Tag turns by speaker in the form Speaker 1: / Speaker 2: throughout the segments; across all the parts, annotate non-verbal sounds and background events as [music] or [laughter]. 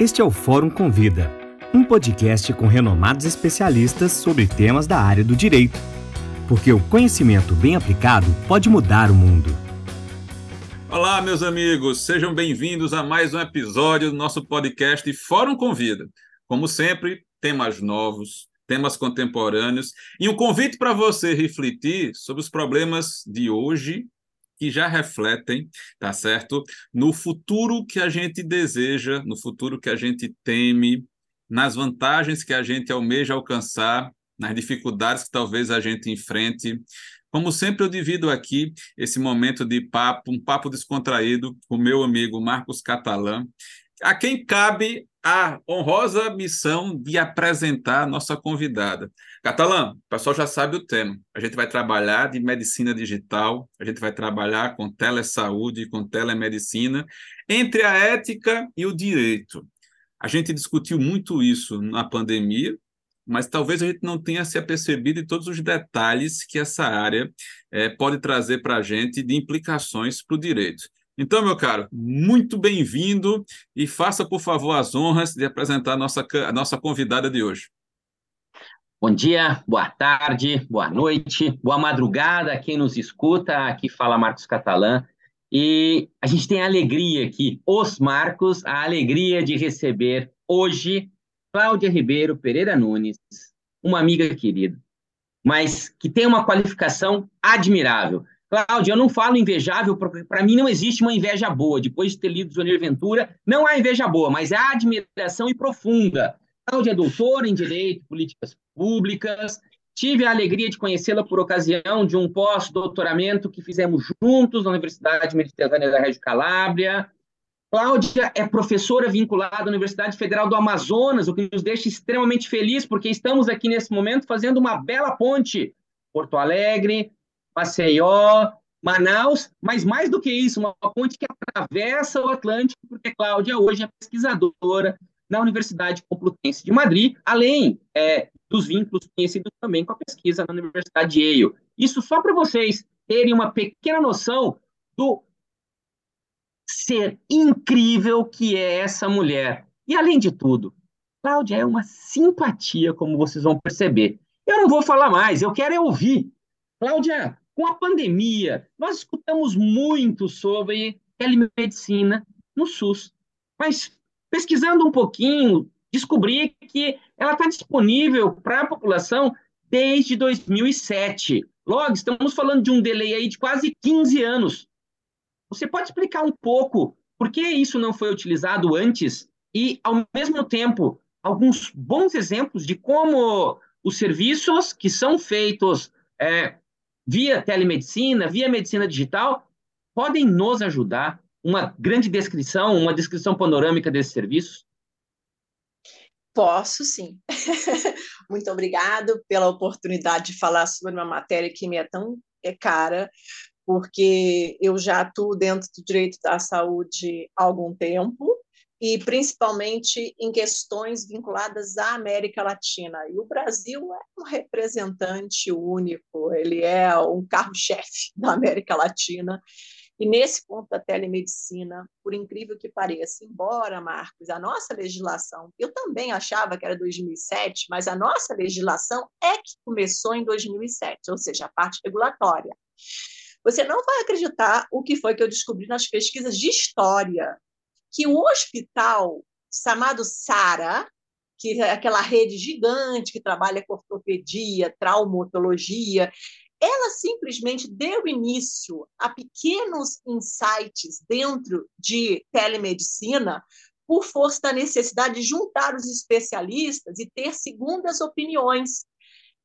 Speaker 1: Este é o Fórum Convida, um podcast com renomados especialistas sobre temas da área do direito. Porque o conhecimento bem aplicado pode mudar o mundo.
Speaker 2: Olá, meus amigos, sejam bem-vindos a mais um episódio do nosso podcast Fórum Convida. Como sempre, temas novos, temas contemporâneos e um convite para você refletir sobre os problemas de hoje que já refletem, tá certo? No futuro que a gente deseja, no futuro que a gente teme, nas vantagens que a gente almeja alcançar, nas dificuldades que talvez a gente enfrente. Como sempre, eu divido aqui esse momento de papo, um papo descontraído com meu amigo Marcos Catalã, a quem cabe a honrosa missão de apresentar a nossa convidada. Catalã, o pessoal já sabe o tema. A gente vai trabalhar de medicina digital, a gente vai trabalhar com telesaúde, com telemedicina, entre a ética e o direito. A gente discutiu muito isso na pandemia, mas talvez a gente não tenha se apercebido de todos os detalhes que essa área é, pode trazer para a gente de implicações para o direito. Então, meu caro, muito bem-vindo e faça, por favor, as honras de apresentar a nossa, a nossa convidada de hoje.
Speaker 3: Bom dia, boa tarde, boa noite, boa madrugada a quem nos escuta. Aqui fala Marcos Catalã. E a gente tem a alegria aqui, os Marcos, a alegria de receber hoje Cláudia Ribeiro Pereira Nunes, uma amiga querida, mas que tem uma qualificação admirável. Cláudia, eu não falo invejável, porque para mim não existe uma inveja boa. Depois de ter lido Zonir Ventura, não há inveja boa, mas há admiração e profunda. Cláudia é doutora em Direito, Políticas Públicas. Tive a alegria de conhecê-la por ocasião de um pós-doutoramento que fizemos juntos na Universidade Mediterrânea da Região Calábria. Cláudia é professora vinculada à Universidade Federal do Amazonas, o que nos deixa extremamente feliz, porque estamos aqui nesse momento fazendo uma bela ponte. Porto Alegre, Maceió, Manaus, mas mais do que isso, uma ponte que atravessa o Atlântico, porque Cláudia hoje é pesquisadora na Universidade Complutense de Madrid, além é, dos vínculos conhecidos também com a pesquisa na Universidade de Yale. Isso só para vocês terem uma pequena noção do ser incrível que é essa mulher. E além de tudo, Cláudia é uma simpatia, como vocês vão perceber. Eu não vou falar mais, eu quero é ouvir. Cláudia, com a pandemia, nós escutamos muito sobre telemedicina no SUS, mas pesquisando um pouquinho, descobri que ela está disponível para a população desde 2007. Logo, estamos falando de um delay aí de quase 15 anos. Você pode explicar um pouco por que isso não foi utilizado antes e, ao mesmo tempo, alguns bons exemplos de como os serviços que são feitos é, via telemedicina, via medicina digital, podem nos ajudar? Uma grande descrição, uma descrição panorâmica desses serviços?
Speaker 4: Posso, sim. [laughs] Muito obrigado pela oportunidade de falar sobre uma matéria que me é tão é cara, porque eu já atuo dentro do direito da saúde há algum tempo, e principalmente em questões vinculadas à América Latina. E o Brasil é um representante único, ele é um carro-chefe da América Latina. E nesse ponto da telemedicina, por incrível que pareça, embora, Marcos, a nossa legislação, eu também achava que era 2007, mas a nossa legislação é que começou em 2007, ou seja, a parte regulatória. Você não vai acreditar o que foi que eu descobri nas pesquisas de história que o hospital chamado SARA, que é aquela rede gigante que trabalha com ortopedia, traumatologia, ela simplesmente deu início a pequenos insights dentro de telemedicina por força da necessidade de juntar os especialistas e ter segundas opiniões.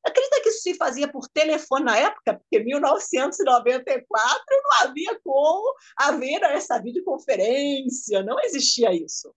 Speaker 4: Acredita que isso se fazia por telefone na época? Porque em 1994 não havia como haver essa videoconferência, não existia isso.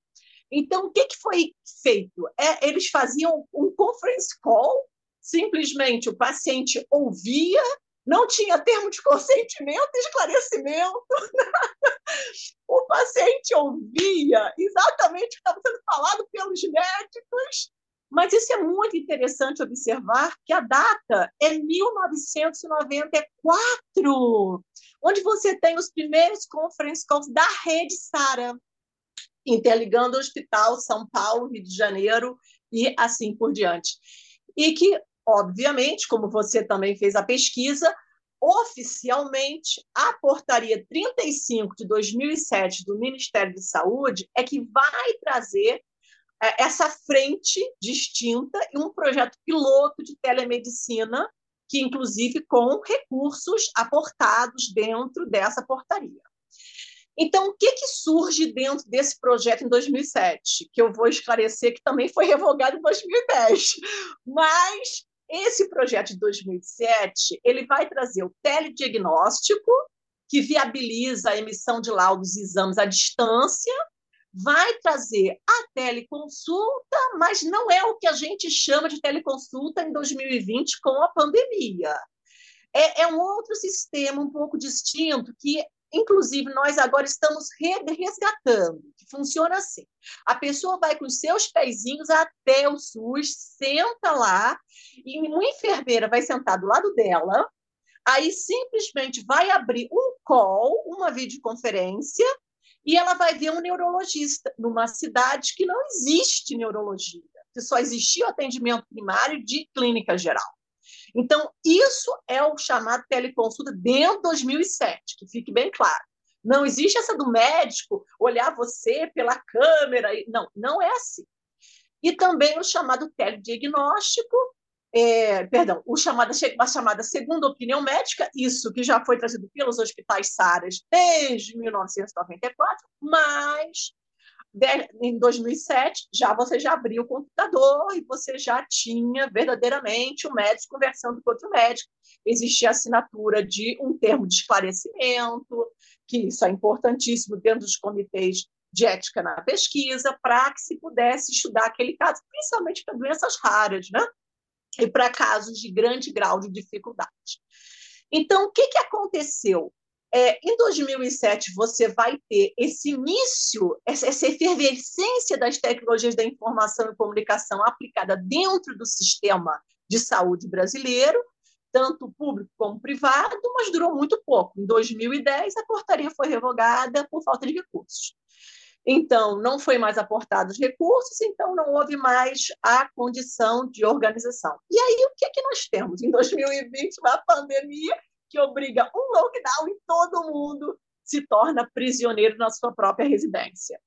Speaker 4: Então, o que, foi feito? É, eles faziam um conference call, simplesmente o paciente ouvia, não tinha termo de consentimento esclarecimento. [laughs] o paciente ouvia exatamente o que estava sendo falado pelos médicos mas isso é muito interessante observar que a data é 1994, onde você tem os primeiros conference calls da rede SARA. interligando o hospital São Paulo, Rio de Janeiro e assim por diante. E que, obviamente, como você também fez a pesquisa, oficialmente, a portaria 35 de 2007 do Ministério de Saúde é que vai trazer essa frente distinta e um projeto piloto de telemedicina, que inclusive com recursos aportados dentro dessa portaria. Então, o que, que surge dentro desse projeto em 2007? Que eu vou esclarecer que também foi revogado em 2010. [laughs] Mas esse projeto de 2007 ele vai trazer o telediagnóstico, que viabiliza a emissão de laudos e exames à distância, vai trazer a teleconsulta, mas não é o que a gente chama de teleconsulta em 2020 com a pandemia. É, é um outro sistema um pouco distinto que Inclusive, nós agora estamos resgatando, que funciona assim. A pessoa vai com os seus pezinhos até o SUS, senta lá, e uma enfermeira vai sentar do lado dela, aí simplesmente vai abrir um call, uma videoconferência, e ela vai ver um neurologista numa cidade que não existe neurologia, que só existia o atendimento primário de clínica geral. Então, isso é o chamado teleconsulta dentro de 2007, que fique bem claro. Não existe essa do médico olhar você pela câmera. Não, não é assim. E também o chamado telediagnóstico, é, perdão, o chamada, a chamada segunda opinião médica, isso que já foi trazido pelos hospitais SARAS desde 1994, mas em 2007, já você já abria o computador e você já tinha verdadeiramente o um médico conversando com outro médico. Existia assinatura de um termo de esclarecimento, que isso é importantíssimo dentro dos comitês de ética na pesquisa, para que se pudesse estudar aquele caso, principalmente para doenças raras, né? E para casos de grande grau de dificuldade. Então, o que, que aconteceu? É, em 2007, você vai ter esse início, essa, essa efervescência das tecnologias da informação e comunicação aplicada dentro do sistema de saúde brasileiro, tanto público como privado, mas durou muito pouco. Em 2010, a portaria foi revogada por falta de recursos. Então, não foi mais aportados recursos, então não houve mais a condição de organização. E aí, o que, é que nós temos? Em 2020, uma pandemia que obriga um lockdown e todo mundo se torna prisioneiro na sua própria residência.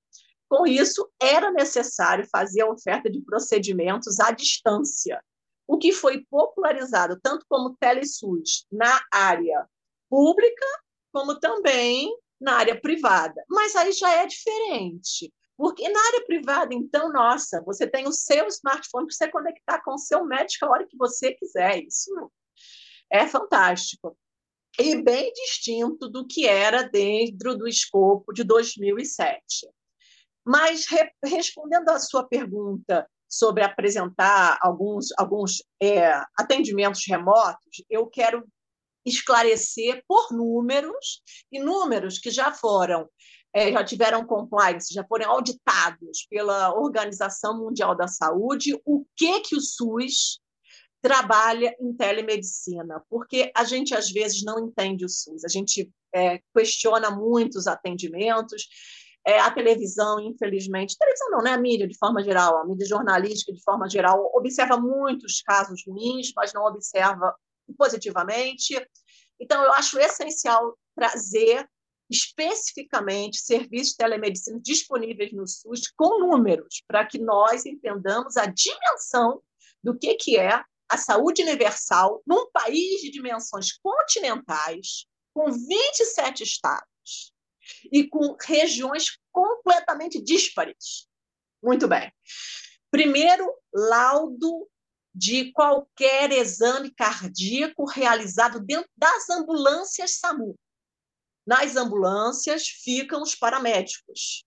Speaker 4: Com isso, era necessário fazer a oferta de procedimentos à distância, o que foi popularizado tanto como telesus na área pública, como também na área privada. Mas aí já é diferente. Porque na área privada, então, nossa, você tem o seu smartphone para você conectar com o seu médico a hora que você quiser. Isso é fantástico e bem distinto do que era dentro do escopo de 2007. Mas, re, respondendo à sua pergunta sobre apresentar alguns, alguns é, atendimentos remotos, eu quero esclarecer por números, e números que já foram, é, já tiveram compliance, já foram auditados pela Organização Mundial da Saúde, o que, que o SUS trabalha em telemedicina, porque a gente às vezes não entende o SUS, a gente é, questiona muito os atendimentos, é, a televisão, infelizmente, televisão não, né? A mídia de forma geral, a mídia jornalística de forma geral, observa muitos casos ruins, mas não observa positivamente. Então, eu acho essencial trazer especificamente serviços de telemedicina disponíveis no SUS com números, para que nós entendamos a dimensão do que, que é a saúde universal num país de dimensões continentais, com 27 estados e com regiões completamente díspares. Muito bem. Primeiro, laudo de qualquer exame cardíaco realizado dentro das ambulâncias SAMU. Nas ambulâncias ficam os paramédicos,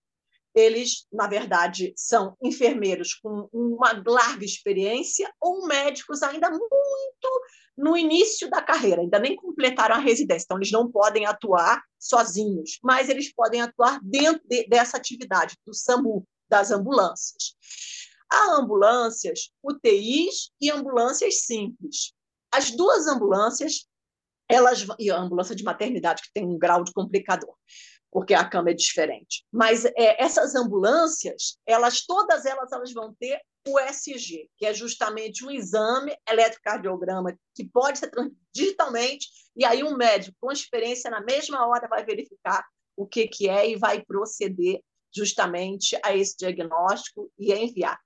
Speaker 4: eles, na verdade, são enfermeiros com uma larga experiência ou médicos ainda muito no início da carreira, ainda nem completaram a residência, então eles não podem atuar sozinhos, mas eles podem atuar dentro de, dessa atividade do SAMU, das ambulâncias. Há ambulâncias UTIs e ambulâncias simples. As duas ambulâncias, elas e a ambulância de maternidade que tem um grau de complicador porque a cama é diferente. Mas é, essas ambulâncias, elas todas elas, elas vão ter o SG, que é justamente um exame eletrocardiograma que pode ser digitalmente, e aí um médico com experiência na mesma hora vai verificar o que, que é e vai proceder justamente a esse diagnóstico e enviar.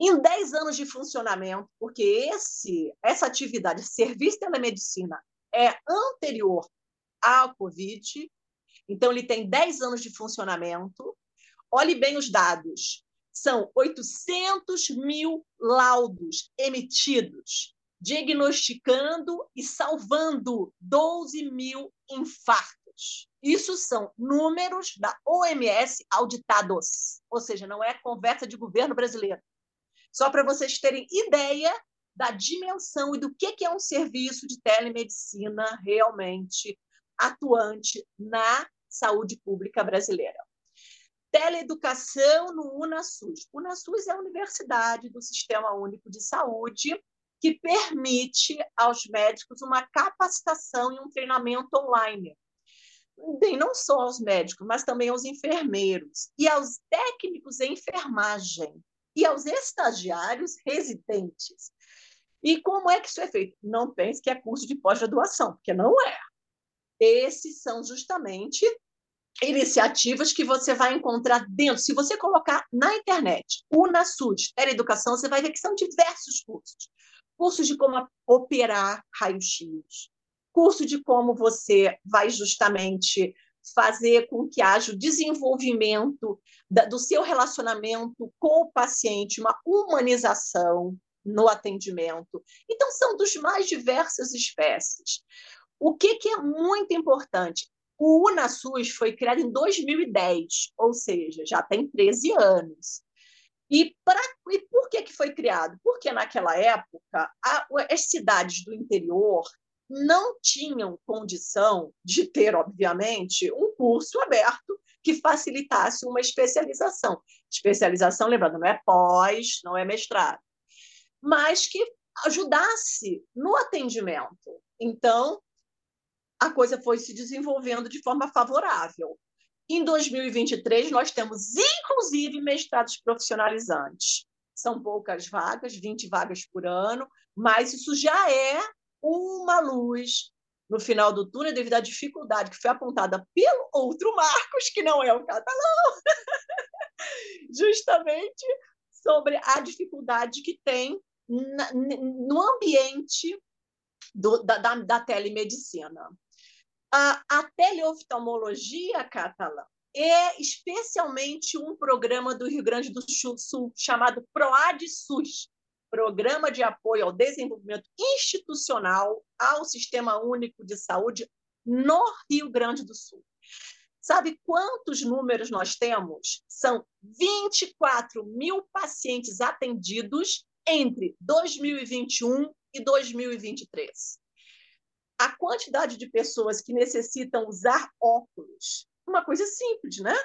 Speaker 4: Em 10 anos de funcionamento, porque esse, essa atividade, serviço de telemedicina, é anterior à Covid, então ele tem 10 anos de funcionamento. Olhe bem os dados: são 800 mil laudos emitidos, diagnosticando e salvando 12 mil infartos. Isso são números da OMS auditados, ou seja, não é conversa de governo brasileiro. Só para vocês terem ideia da dimensão e do que é um serviço de telemedicina realmente atuante na saúde pública brasileira. Teleeducação no UNASUS. O UNASUS é a universidade do Sistema Único de Saúde que permite aos médicos uma capacitação e um treinamento online. Bem, não só aos médicos, mas também aos enfermeiros e aos técnicos em enfermagem e aos estagiários residentes. E como é que isso é feito? Não pense que é curso de pós-graduação, porque não é. Esses são justamente iniciativas que você vai encontrar dentro. Se você colocar na internet, UNASUD, Teleeducação, você vai ver que são diversos cursos. Cursos de como operar raio-x, curso de como você vai justamente fazer com que haja o desenvolvimento da, do seu relacionamento com o paciente, uma humanização no atendimento. Então, são dos mais diversas espécies. O que, que é muito importante? O UNASUS foi criado em 2010, ou seja, já tem 13 anos. E, pra, e por que, que foi criado? Porque naquela época a, as cidades do interior não tinham condição de ter, obviamente, um curso aberto que facilitasse uma especialização. Especialização, lembrando, não é pós, não é mestrado, mas que ajudasse no atendimento. Então, a coisa foi se desenvolvendo de forma favorável. Em 2023, nós temos, inclusive, mestrados profissionalizantes. São poucas vagas, 20 vagas por ano, mas isso já é uma luz no final do túnel devido à dificuldade que foi apontada pelo outro Marcos, que não é o catalão, [laughs] justamente sobre a dificuldade que tem no ambiente do, da, da, da telemedicina. A, a teleoftalmologia catalã é especialmente um programa do Rio Grande do Sul chamado PROAD-SUS, Programa de Apoio ao Desenvolvimento Institucional ao Sistema Único de Saúde no Rio Grande do Sul. Sabe quantos números nós temos? São 24 mil pacientes atendidos entre 2021 e 2023 a quantidade de pessoas que necessitam usar óculos, uma coisa simples, né?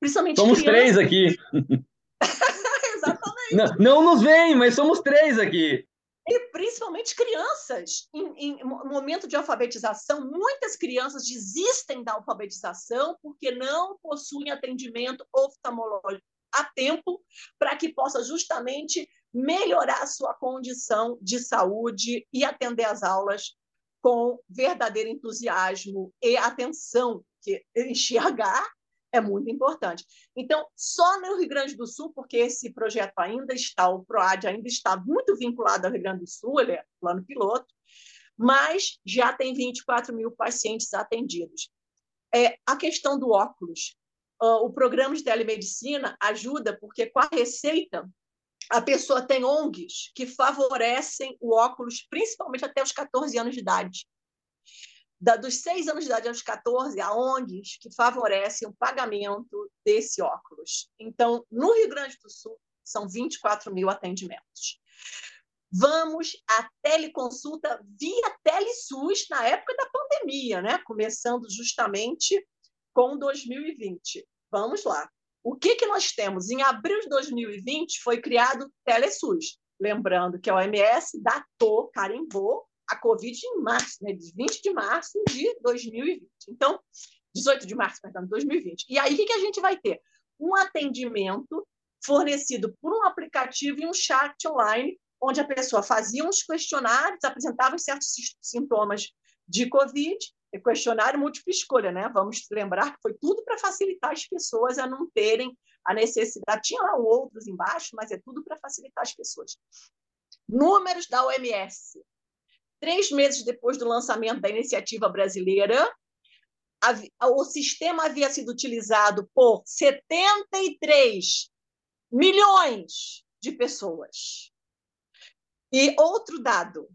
Speaker 3: Principalmente Somos crianças. três aqui. [laughs]
Speaker 4: Exatamente.
Speaker 3: Não, não nos veem, mas somos três aqui.
Speaker 4: E principalmente crianças. Em, em, momento de alfabetização, muitas crianças desistem da alfabetização porque não possuem atendimento oftalmológico a tempo para que possa justamente melhorar sua condição de saúde e atender às aulas com verdadeiro entusiasmo e atenção, que enxergar é muito importante. Então, só no Rio Grande do Sul, porque esse projeto ainda está, o PROAD ainda está muito vinculado ao Rio Grande do Sul, ele é plano piloto, mas já tem 24 mil pacientes atendidos. É, a questão do óculos. Uh, o programa de telemedicina ajuda, porque com a receita a pessoa tem ONGs que favorecem o óculos, principalmente até os 14 anos de idade. Da, dos 6 anos de idade aos 14, há ONGs que favorecem o pagamento desse óculos. Então, no Rio Grande do Sul, são 24 mil atendimentos. Vamos à teleconsulta via TeleSUS na época da pandemia, né? começando justamente com 2020. Vamos lá. O que, que nós temos? Em abril de 2020 foi criado o TeleSUS. Lembrando que a OMS datou, carimbou a Covid em março, né, de 20 de março de 2020. Então, 18 de março, perdão, de 2020. E aí, o que, que a gente vai ter? Um atendimento fornecido por um aplicativo e um chat online, onde a pessoa fazia uns questionários, apresentava certos sintomas de Covid, questionário múltipla escolha, né? Vamos lembrar que foi tudo para facilitar as pessoas a não terem a necessidade. Tinha lá outros embaixo, mas é tudo para facilitar as pessoas. Números da OMS. Três meses depois do lançamento da iniciativa brasileira, o sistema havia sido utilizado por 73 milhões de pessoas. E outro dado,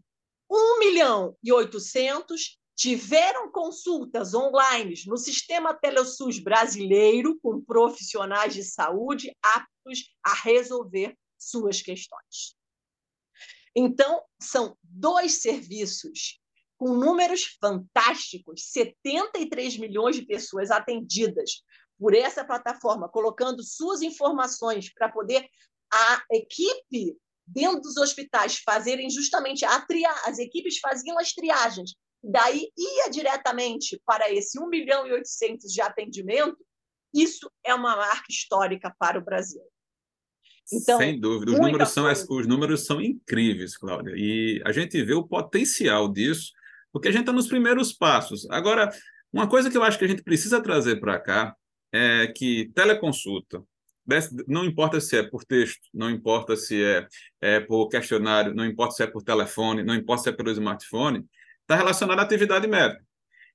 Speaker 4: 1 milhão e 800 tiveram consultas online no sistema TeleSUS brasileiro com profissionais de saúde aptos a resolver suas questões. Então, são dois serviços com números fantásticos, 73 milhões de pessoas atendidas por essa plataforma, colocando suas informações para poder a equipe dentro dos hospitais fazerem justamente a triagem, as equipes faziam as triagens, daí ia diretamente para esse 1 milhão e 800 de atendimento, isso é uma marca histórica para o Brasil.
Speaker 2: Então, Sem dúvida, os números, são, os números são incríveis, Cláudia, e a gente vê o potencial disso, porque a gente está nos primeiros passos. Agora, uma coisa que eu acho que a gente precisa trazer para cá é que teleconsulta, não importa se é por texto, não importa se é, é por questionário, não importa se é por telefone, não importa se é pelo smartphone, está relacionado à atividade médica.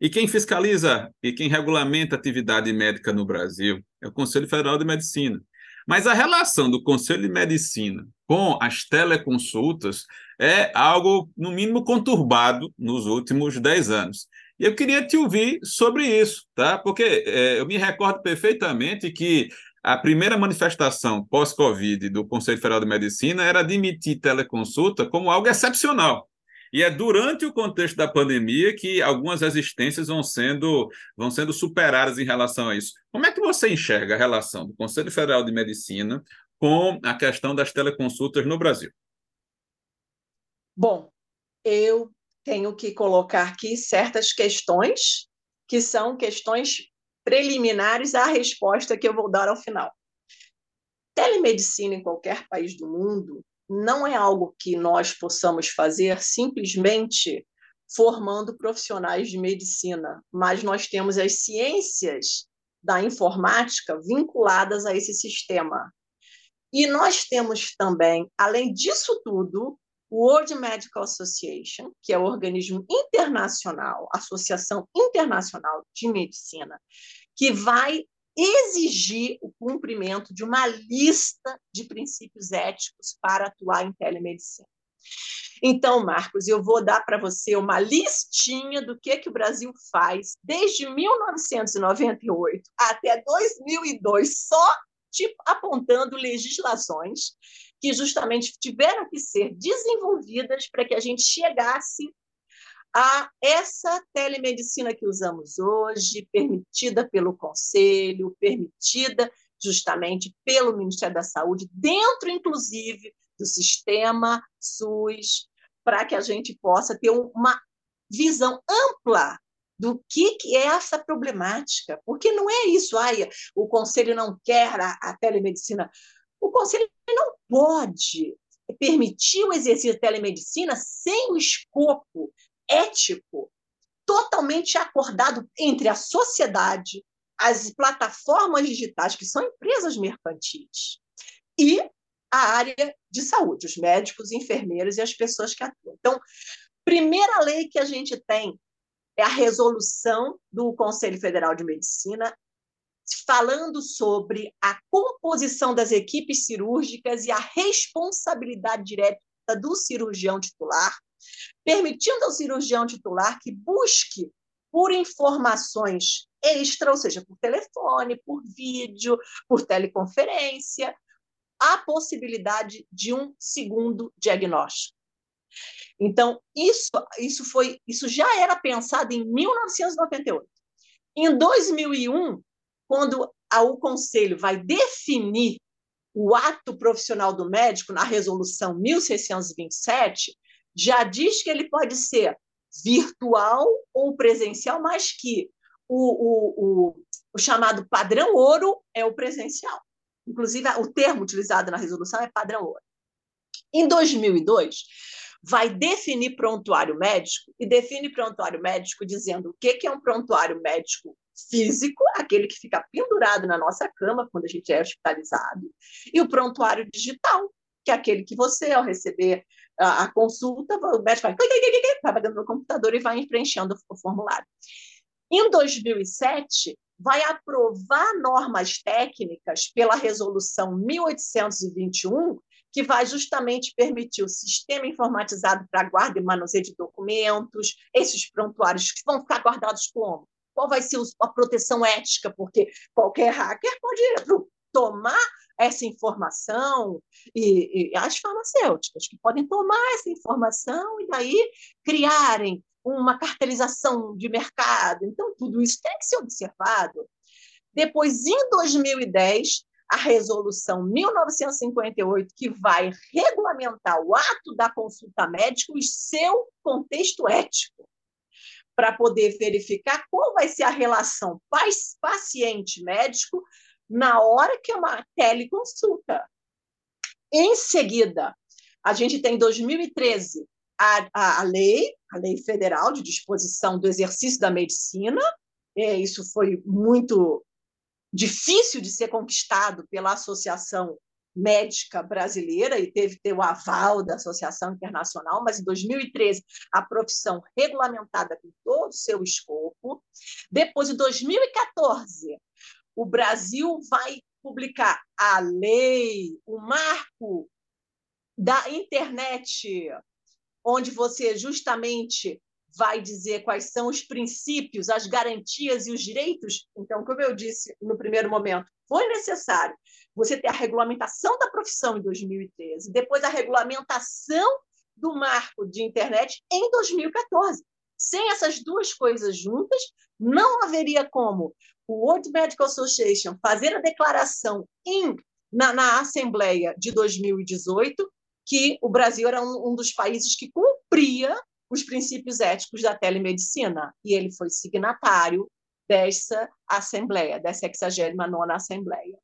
Speaker 2: E quem fiscaliza e quem regulamenta a atividade médica no Brasil é o Conselho Federal de Medicina. Mas a relação do Conselho de Medicina com as teleconsultas é algo, no mínimo, conturbado nos últimos 10 anos. E eu queria te ouvir sobre isso, tá? Porque é, eu me recordo perfeitamente que a primeira manifestação pós-Covid do Conselho Federal de Medicina era admitir teleconsulta como algo excepcional. E é durante o contexto da pandemia que algumas resistências vão sendo, vão sendo superadas em relação a isso. Como é que você enxerga a relação do Conselho Federal de Medicina com a questão das teleconsultas no Brasil?
Speaker 4: Bom, eu tenho que colocar aqui certas questões que são questões preliminares à resposta que eu vou dar ao final. Telemedicina em qualquer país do mundo não é algo que nós possamos fazer simplesmente formando profissionais de medicina, mas nós temos as ciências da informática vinculadas a esse sistema. E nós temos também, além disso tudo, o World Medical Association, que é o organismo internacional, Associação Internacional de Medicina, que vai exigir o cumprimento de uma lista de princípios éticos para atuar em telemedicina. Então, Marcos, eu vou dar para você uma listinha do que, que o Brasil faz desde 1998 até 2002, só tipo, apontando legislações que justamente tiveram que ser desenvolvidas para que a gente chegasse a essa telemedicina que usamos hoje, permitida pelo Conselho, permitida justamente pelo Ministério da Saúde, dentro, inclusive, do sistema SUS, para que a gente possa ter uma visão ampla do que, que é essa problemática. Porque não é isso, ai, o Conselho não quer a, a telemedicina. O Conselho não pode permitir o exercício da telemedicina sem o escopo ético totalmente acordado entre a sociedade, as plataformas digitais, que são empresas mercantis, e a área de saúde, os médicos, enfermeiros e as pessoas que atuam. Então, primeira lei que a gente tem é a resolução do Conselho Federal de Medicina falando sobre a composição das equipes cirúrgicas e a responsabilidade direta do cirurgião titular permitindo ao cirurgião titular que busque por informações extra, ou seja, por telefone, por vídeo, por teleconferência, a possibilidade de um segundo diagnóstico. Então, isso, isso, foi, isso já era pensado em 1998. Em 2001, quando a, o Conselho vai definir o ato profissional do médico na resolução 1627, já diz que ele pode ser virtual ou presencial, mas que o, o, o, o chamado padrão ouro é o presencial. Inclusive, o termo utilizado na resolução é padrão ouro. Em 2002, vai definir prontuário médico e define prontuário médico dizendo o que é um prontuário médico físico, aquele que fica pendurado na nossa cama quando a gente é hospitalizado, e o prontuário digital, que é aquele que você, ao receber a, a consulta, o médico vai, vai dentro do computador e vai preenchendo o formulário. Em 2007, vai aprovar normas técnicas pela resolução 1821, que vai justamente permitir o sistema informatizado para guarda e manuseio de documentos, esses prontuários que vão ficar guardados como? Qual vai ser a proteção ética? Porque qualquer hacker pode tomar essa informação e, e, as farmacêuticas que podem tomar essa informação e daí criarem uma cartelização de mercado. Então, tudo isso tem que ser observado. Depois, em 2010, a resolução 1958, que vai regulamentar o ato da consulta médica e seu contexto ético, para poder verificar qual vai ser a relação paciente-médico na hora que é uma teleconsulta. Em seguida, a gente tem 2013 a, a, a lei, a lei federal de disposição do exercício da medicina. É, isso foi muito difícil de ser conquistado pela Associação Médica Brasileira e teve ter o aval da Associação Internacional, mas em 2013 a profissão regulamentada com todo o seu escopo. Depois, em 2014, o Brasil vai publicar a lei, o marco da internet onde você justamente vai dizer quais são os princípios, as garantias e os direitos. Então, como eu disse no primeiro momento, foi necessário você ter a regulamentação da profissão em 2013, depois a regulamentação do marco de internet em 2014. Sem essas duas coisas juntas, não haveria como o World Medical Association fazer a declaração em, na, na Assembleia de 2018 que o Brasil era um, um dos países que cumpria os princípios éticos da telemedicina, e ele foi signatário dessa Assembleia, dessa 69 Assembleia.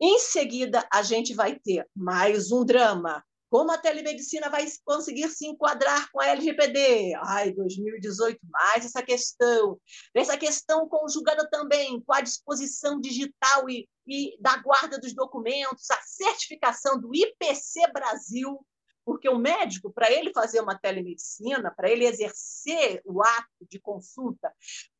Speaker 4: Em seguida, a gente vai ter mais um drama, como a telemedicina vai conseguir se enquadrar com a LGPD? Ai, 2018, mais essa questão. Essa questão conjugada também com a disposição digital e, e da guarda dos documentos, a certificação do IPC Brasil, porque o médico, para ele fazer uma telemedicina, para ele exercer o ato de consulta,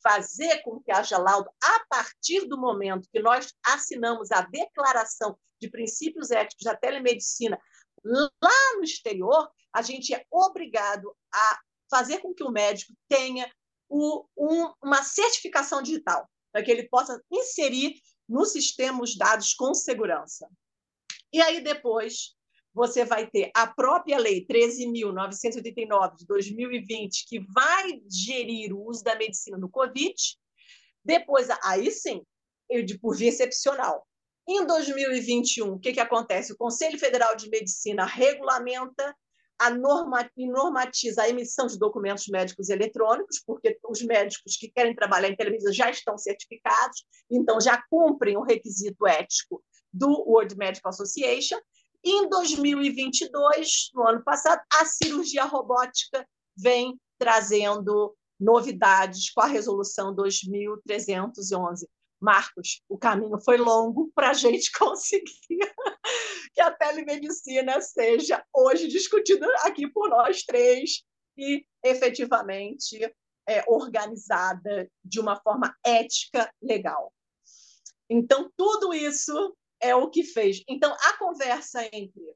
Speaker 4: fazer com que haja laudo, a partir do momento que nós assinamos a declaração de princípios éticos da telemedicina, Lá no exterior, a gente é obrigado a fazer com que o médico tenha o, um, uma certificação digital, para que ele possa inserir no sistema os dados com segurança. E aí depois você vai ter a própria lei 13.989 de 2020, que vai gerir o uso da medicina no Covid. Depois, aí sim, de por via excepcional, em 2021, o que, que acontece? O Conselho Federal de Medicina regulamenta a norma, e normatiza a emissão de documentos médicos eletrônicos, porque os médicos que querem trabalhar em televisão já estão certificados, então já cumprem o requisito ético do World Medical Association. E em 2022, no ano passado, a cirurgia robótica vem trazendo novidades com a resolução 2311. Marcos, o caminho foi longo para a gente [laughs] conseguir que a telemedicina seja hoje discutida aqui por nós três e efetivamente é, organizada de uma forma ética legal. Então, tudo isso é o que fez. Então, a conversa entre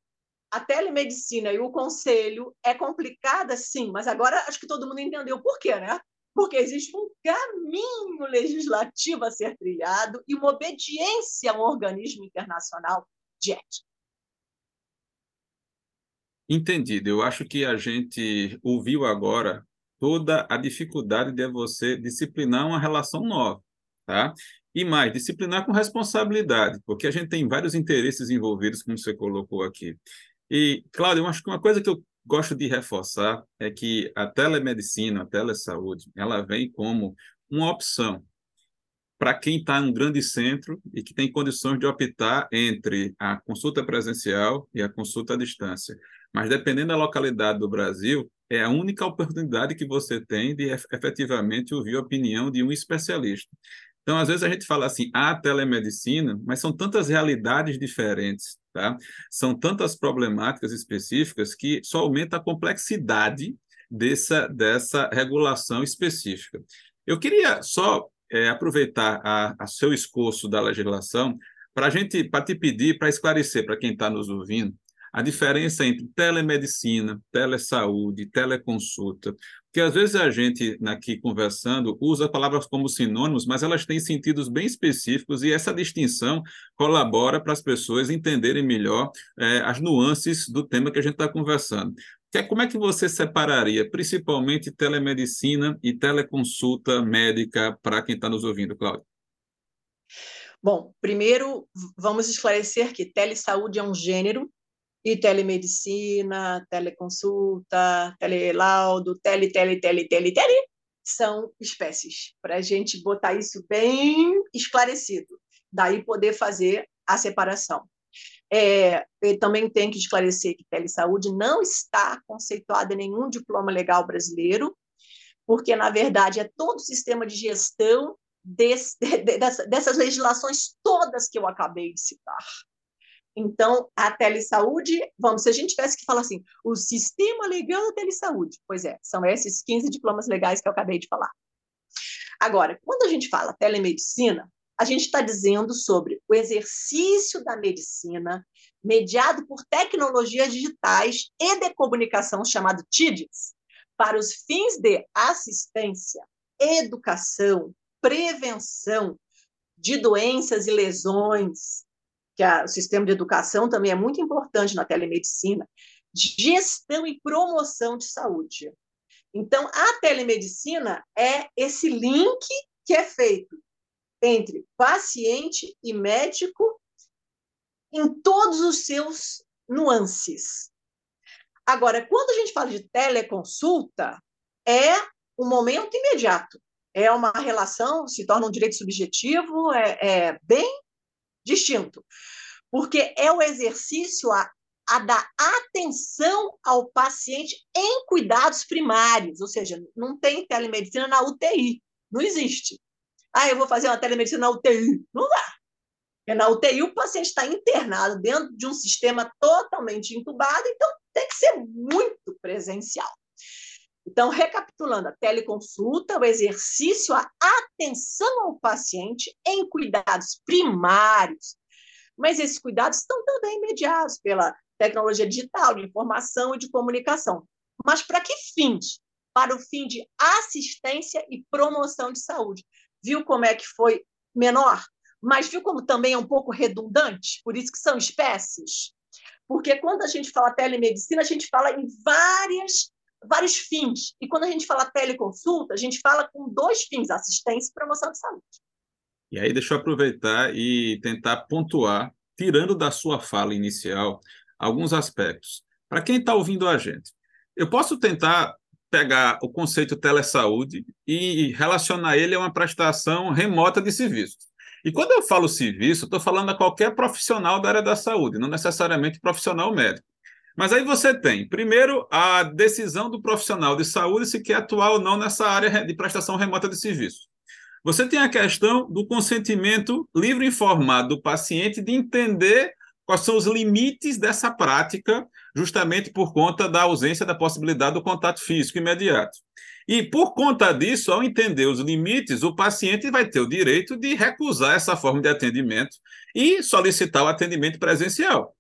Speaker 4: a telemedicina e o conselho é complicada, sim, mas agora acho que todo mundo entendeu por quê, né? Porque existe um caminho legislativo a ser trilhado e uma obediência a um organismo internacional de ética.
Speaker 2: Entendido. Eu acho que a gente ouviu agora toda a dificuldade de você disciplinar uma relação nova, tá? E mais, disciplinar com responsabilidade, porque a gente tem vários interesses envolvidos, como você colocou aqui. E, Cláudio, eu acho que uma coisa que eu gosto de reforçar é que a telemedicina, a telesaúde, ela vem como uma opção, para quem está em um grande centro e que tem condições de optar entre a consulta presencial e a consulta à distância. Mas dependendo da localidade do Brasil, é a única oportunidade que você tem de efetivamente ouvir a opinião de um especialista. Então, às vezes a gente fala assim, a telemedicina, mas são tantas realidades diferentes, tá? São tantas problemáticas específicas que só aumenta a complexidade dessa, dessa regulação específica. Eu queria só é, aproveitar a, a seu escoço da legislação para a gente, para te pedir, para esclarecer para quem está nos ouvindo, a diferença entre telemedicina, telesaúde, teleconsulta, porque às vezes a gente aqui conversando usa palavras como sinônimos, mas elas têm sentidos bem específicos e essa distinção colabora para as pessoas entenderem melhor é, as nuances do tema que a gente está conversando. É, como é que você separaria, principalmente telemedicina e teleconsulta médica para quem está nos ouvindo, Cláudio?
Speaker 4: Bom, primeiro vamos esclarecer que telesaúde é um gênero e telemedicina, teleconsulta, telelaudo, tele, tele, tele, tele, tele, são espécies, para a gente botar isso bem esclarecido, daí poder fazer a separação. É, também tem que esclarecer que telesaúde não está conceituada em nenhum diploma legal brasileiro, porque, na verdade, é todo o sistema de gestão desse, [laughs] de, dessas legislações todas que eu acabei de citar. Então, a telesaúde, vamos, se a gente tivesse que falar assim, o sistema legal da telesaúde, pois é, são esses 15 diplomas legais que eu acabei de falar. Agora, quando a gente fala telemedicina, a gente está dizendo sobre o exercício da medicina mediado por tecnologias digitais e de comunicação, chamado TIDES, para os fins de assistência, educação, prevenção de doenças e lesões, que a, o sistema de educação também é muito importante na telemedicina, gestão e promoção de saúde. Então, a telemedicina é esse link que é feito entre paciente e médico em todos os seus nuances. Agora, quando a gente fala de teleconsulta, é um momento imediato. É uma relação, se torna um direito subjetivo, é, é bem distinto, porque é o exercício a, a dar atenção ao paciente em cuidados primários, ou seja, não tem telemedicina na UTI, não existe. Ah, eu vou fazer uma telemedicina na UTI. Não dá. Porque na UTI o paciente está internado dentro de um sistema totalmente entubado, então tem que ser muito presencial. Então, recapitulando, a teleconsulta, o exercício, a atenção ao paciente em cuidados primários. Mas esses cuidados estão também mediados pela tecnologia digital, de informação e de comunicação. Mas para que fins? Para o fim de assistência e promoção de saúde. Viu como é que foi menor? Mas viu como também é um pouco redundante? Por isso que são espécies? Porque quando a gente fala telemedicina, a gente fala em várias vários fins. E quando a gente fala teleconsulta, a gente fala com dois fins: assistência e promoção de saúde.
Speaker 2: E aí, deixa eu aproveitar e tentar pontuar, tirando da sua fala inicial, alguns aspectos. Para quem está ouvindo a gente, eu posso tentar pegar o conceito telesaúde e relacionar ele a uma prestação remota de serviços. E quando eu falo serviço, estou falando a qualquer profissional da área da saúde, não necessariamente profissional médico. Mas aí você tem, primeiro, a decisão do profissional de saúde se quer atuar ou não nessa área de prestação remota de serviço. Você tem a questão do consentimento livre e informado do paciente de entender quais são os limites dessa prática, justamente por conta da ausência da possibilidade do contato físico imediato. E por conta disso, ao entender os limites, o paciente vai ter o direito de recusar essa forma de atendimento e solicitar o atendimento presencial.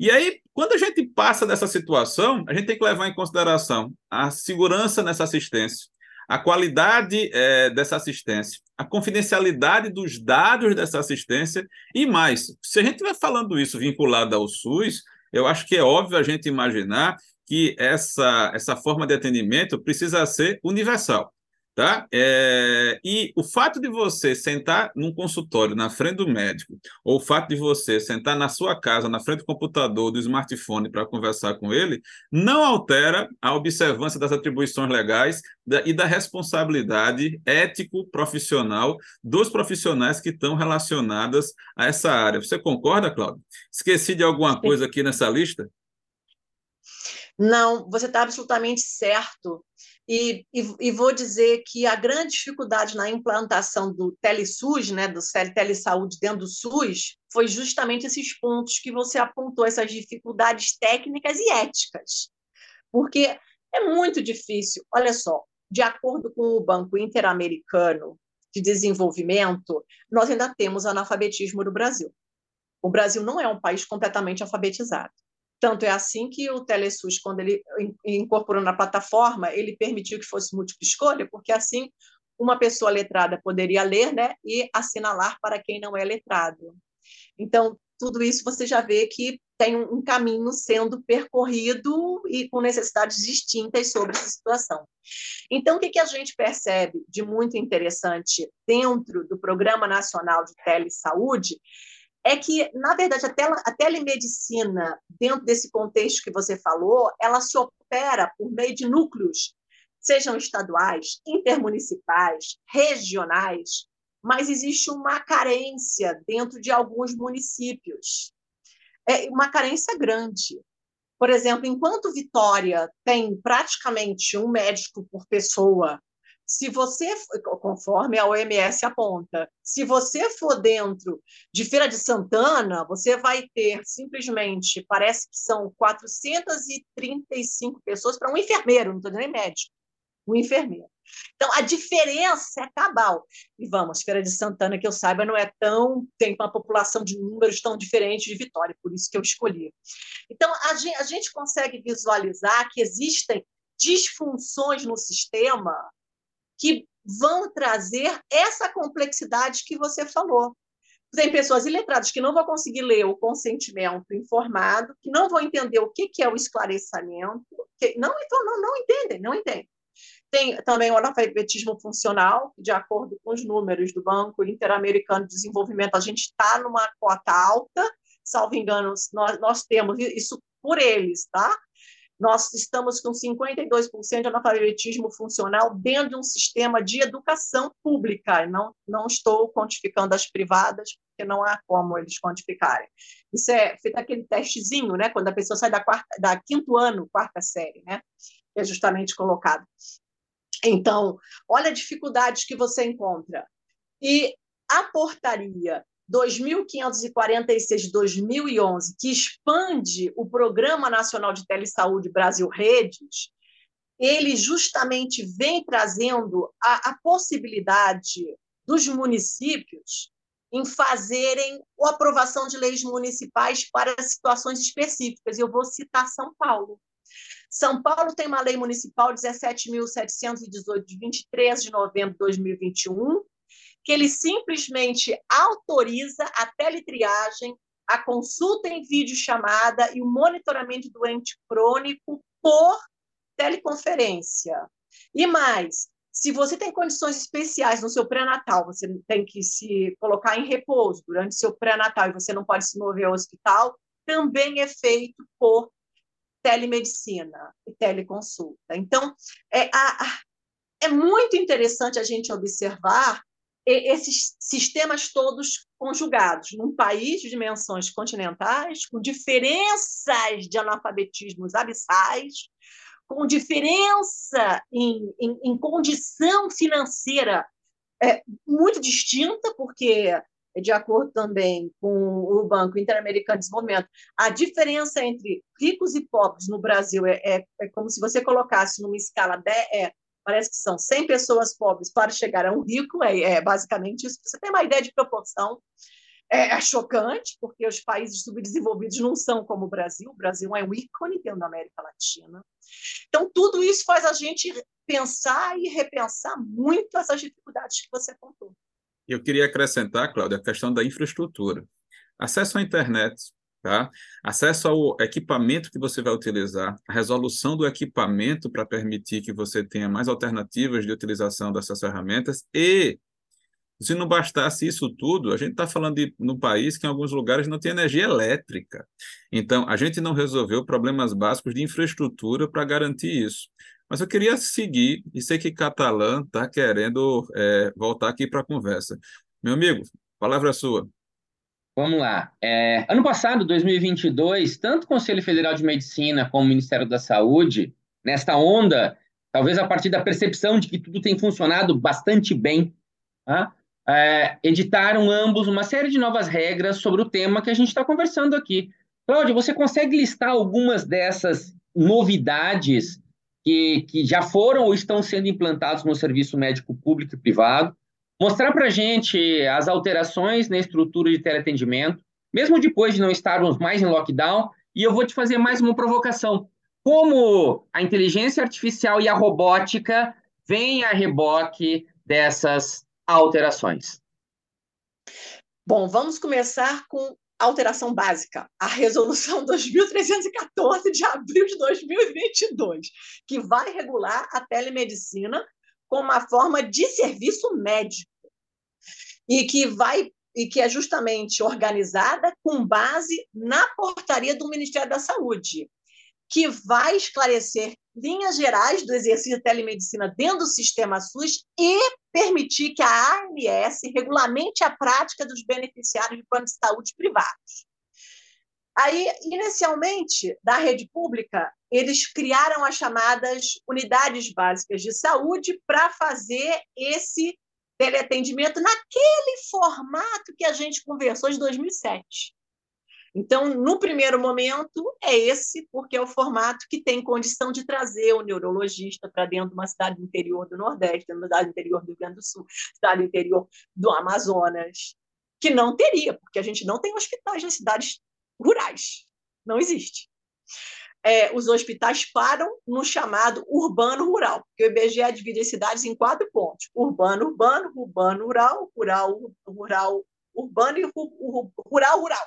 Speaker 2: E aí, quando a gente passa dessa situação, a gente tem que levar em consideração a segurança nessa assistência, a qualidade é, dessa assistência, a confidencialidade dos dados dessa assistência e mais. Se a gente vai falando isso vinculado ao SUS, eu acho que é óbvio a gente imaginar que essa, essa forma de atendimento precisa ser universal. Tá? É, e o fato de você sentar num consultório na frente do médico, ou o fato de você sentar na sua casa, na frente do computador, do smartphone para conversar com ele, não altera a observância das atribuições legais da, e da responsabilidade ético-profissional dos profissionais que estão relacionadas a essa área. Você concorda, Cláudio? Esqueci de alguma coisa aqui nessa lista?
Speaker 4: Não, você está absolutamente certo. E, e, e, vou dizer que a grande dificuldade na implantação do TeleSUS, né, do Telesaúde dentro do SUS, foi justamente esses pontos que você apontou, essas dificuldades técnicas e éticas. Porque é muito difícil. Olha só, de acordo com o Banco Interamericano de Desenvolvimento, nós ainda temos analfabetismo no Brasil. O Brasil não é um país completamente alfabetizado. Tanto é assim que o Telesus, quando ele incorporou na plataforma, ele permitiu que fosse múltipla escolha, porque assim uma pessoa letrada poderia ler né, e assinalar para quem não é letrado. Então, tudo isso você já vê que tem um caminho sendo percorrido e com necessidades distintas sobre essa situação. Então, o que, que a gente percebe de muito interessante dentro do Programa Nacional de Telesaúde é que, na verdade, a, tele, a telemedicina, dentro desse contexto que você falou, ela se opera por meio de núcleos, sejam estaduais, intermunicipais, regionais, mas existe uma carência dentro de alguns municípios. É uma carência grande. Por exemplo, enquanto Vitória tem praticamente um médico por pessoa se você, conforme a OMS aponta, se você for dentro de Feira de Santana, você vai ter simplesmente, parece que são 435 pessoas para um enfermeiro, não estou dizendo médico, um enfermeiro. Então, a diferença é cabal. E vamos, Feira de Santana, que eu saiba, não é tão. tem uma população de números tão diferentes de Vitória, por isso que eu escolhi. Então, a gente, a gente consegue visualizar que existem disfunções no sistema que vão trazer essa complexidade que você falou. Tem pessoas iletradas que não vão conseguir ler o consentimento informado, que não vão entender o que é o esclarecimento, que não, então, não, não entendem, não entendem. Tem também o analfabetismo funcional, de acordo com os números do Banco Interamericano de Desenvolvimento, a gente está numa cota alta, salvo engano, nós, nós temos isso por eles, tá? Nós estamos com 52% de analfabetismo funcional dentro de um sistema de educação pública. Não, não estou quantificando as privadas, porque não há como eles quantificarem. Isso é feito aquele testezinho, né, quando a pessoa sai da, quarta, da quinto ano, quarta série, né, é justamente colocado. Então, olha a dificuldades que você encontra. E a portaria 2546-2011, que expande o Programa Nacional de Telesaúde Brasil Redes, ele justamente vem trazendo a, a possibilidade dos municípios em fazerem a aprovação de leis municipais para situações específicas. Eu vou citar São Paulo. São Paulo tem uma lei municipal 17.718, de 23 de novembro de 2021, que ele simplesmente autoriza a teletriagem, a consulta em videochamada e o monitoramento do doente crônico por teleconferência. E mais, se você tem condições especiais no seu pré-natal, você tem que se colocar em repouso durante seu pré-natal e você não pode se mover ao hospital, também é feito por telemedicina e teleconsulta. Então, é, a, é muito interessante a gente observar esses sistemas todos conjugados num país de dimensões continentais, com diferenças de analfabetismos abissais, com diferença em, em, em condição financeira é, muito distinta, porque, de acordo também com o Banco Interamericano de Desenvolvimento, a diferença entre ricos e pobres no Brasil é, é, é como se você colocasse numa escala de, é, parece que são 100 pessoas pobres para chegar a um rico, é, é basicamente isso. Você tem uma ideia de proporção, é, é, chocante, porque os países subdesenvolvidos não são como o Brasil, o Brasil é um ícone dentro da América Latina. Então, tudo isso faz a gente pensar e repensar muito essas dificuldades que você contou.
Speaker 2: Eu queria acrescentar, Cláudia, a questão da infraestrutura. Acesso à internet Tá? Acesso ao equipamento que você vai utilizar, a resolução do equipamento para permitir que você tenha mais alternativas de utilização dessas ferramentas e se não bastasse isso tudo, a gente está falando de no país que em alguns lugares não tem energia elétrica. Então, a gente não resolveu problemas básicos de infraestrutura para garantir isso. Mas eu queria seguir, e sei que Catalã está querendo é, voltar aqui para a conversa. Meu amigo, palavra é sua.
Speaker 3: Vamos lá. É, ano passado, 2022, tanto o Conselho Federal de Medicina como o Ministério da Saúde, nesta onda, talvez a partir da percepção de que tudo tem funcionado bastante bem, tá? é, editaram ambos uma série de novas regras sobre o tema que a gente está conversando aqui. Cláudia, você consegue listar algumas dessas novidades que, que já foram ou estão sendo implantadas no serviço médico público e privado? Mostrar para a gente as alterações na estrutura de teleatendimento, mesmo depois de não estarmos mais em lockdown, e eu vou te fazer mais uma provocação. Como a inteligência artificial e a robótica vêm a reboque dessas alterações?
Speaker 4: Bom, vamos começar com alteração básica, a resolução [laughs] 2314 de abril de 2022, que vai regular a telemedicina como uma forma de serviço médico e que vai e que é justamente organizada com base na portaria do Ministério da Saúde, que vai esclarecer linhas gerais do exercício de telemedicina dentro do sistema SUS e permitir que a ANS regulamente a prática dos beneficiários de planos de saúde privados. Aí, inicialmente, da rede pública, eles criaram as chamadas unidades básicas de saúde para fazer esse teleatendimento naquele formato que a gente conversou de 2007. Então, no primeiro momento, é esse, porque é o formato que tem condição de trazer o neurologista para dentro de uma cidade interior do Nordeste, uma cidade interior do Rio Grande do Sul, cidade interior do Amazonas, que não teria, porque a gente não tem hospitais nas cidades rurais. Não existe. É, os hospitais param no chamado urbano-rural, porque o IBGE divide as cidades em quatro pontos: urbano-urbano, urbano-rural, rural-rural, urbano e rural-rural.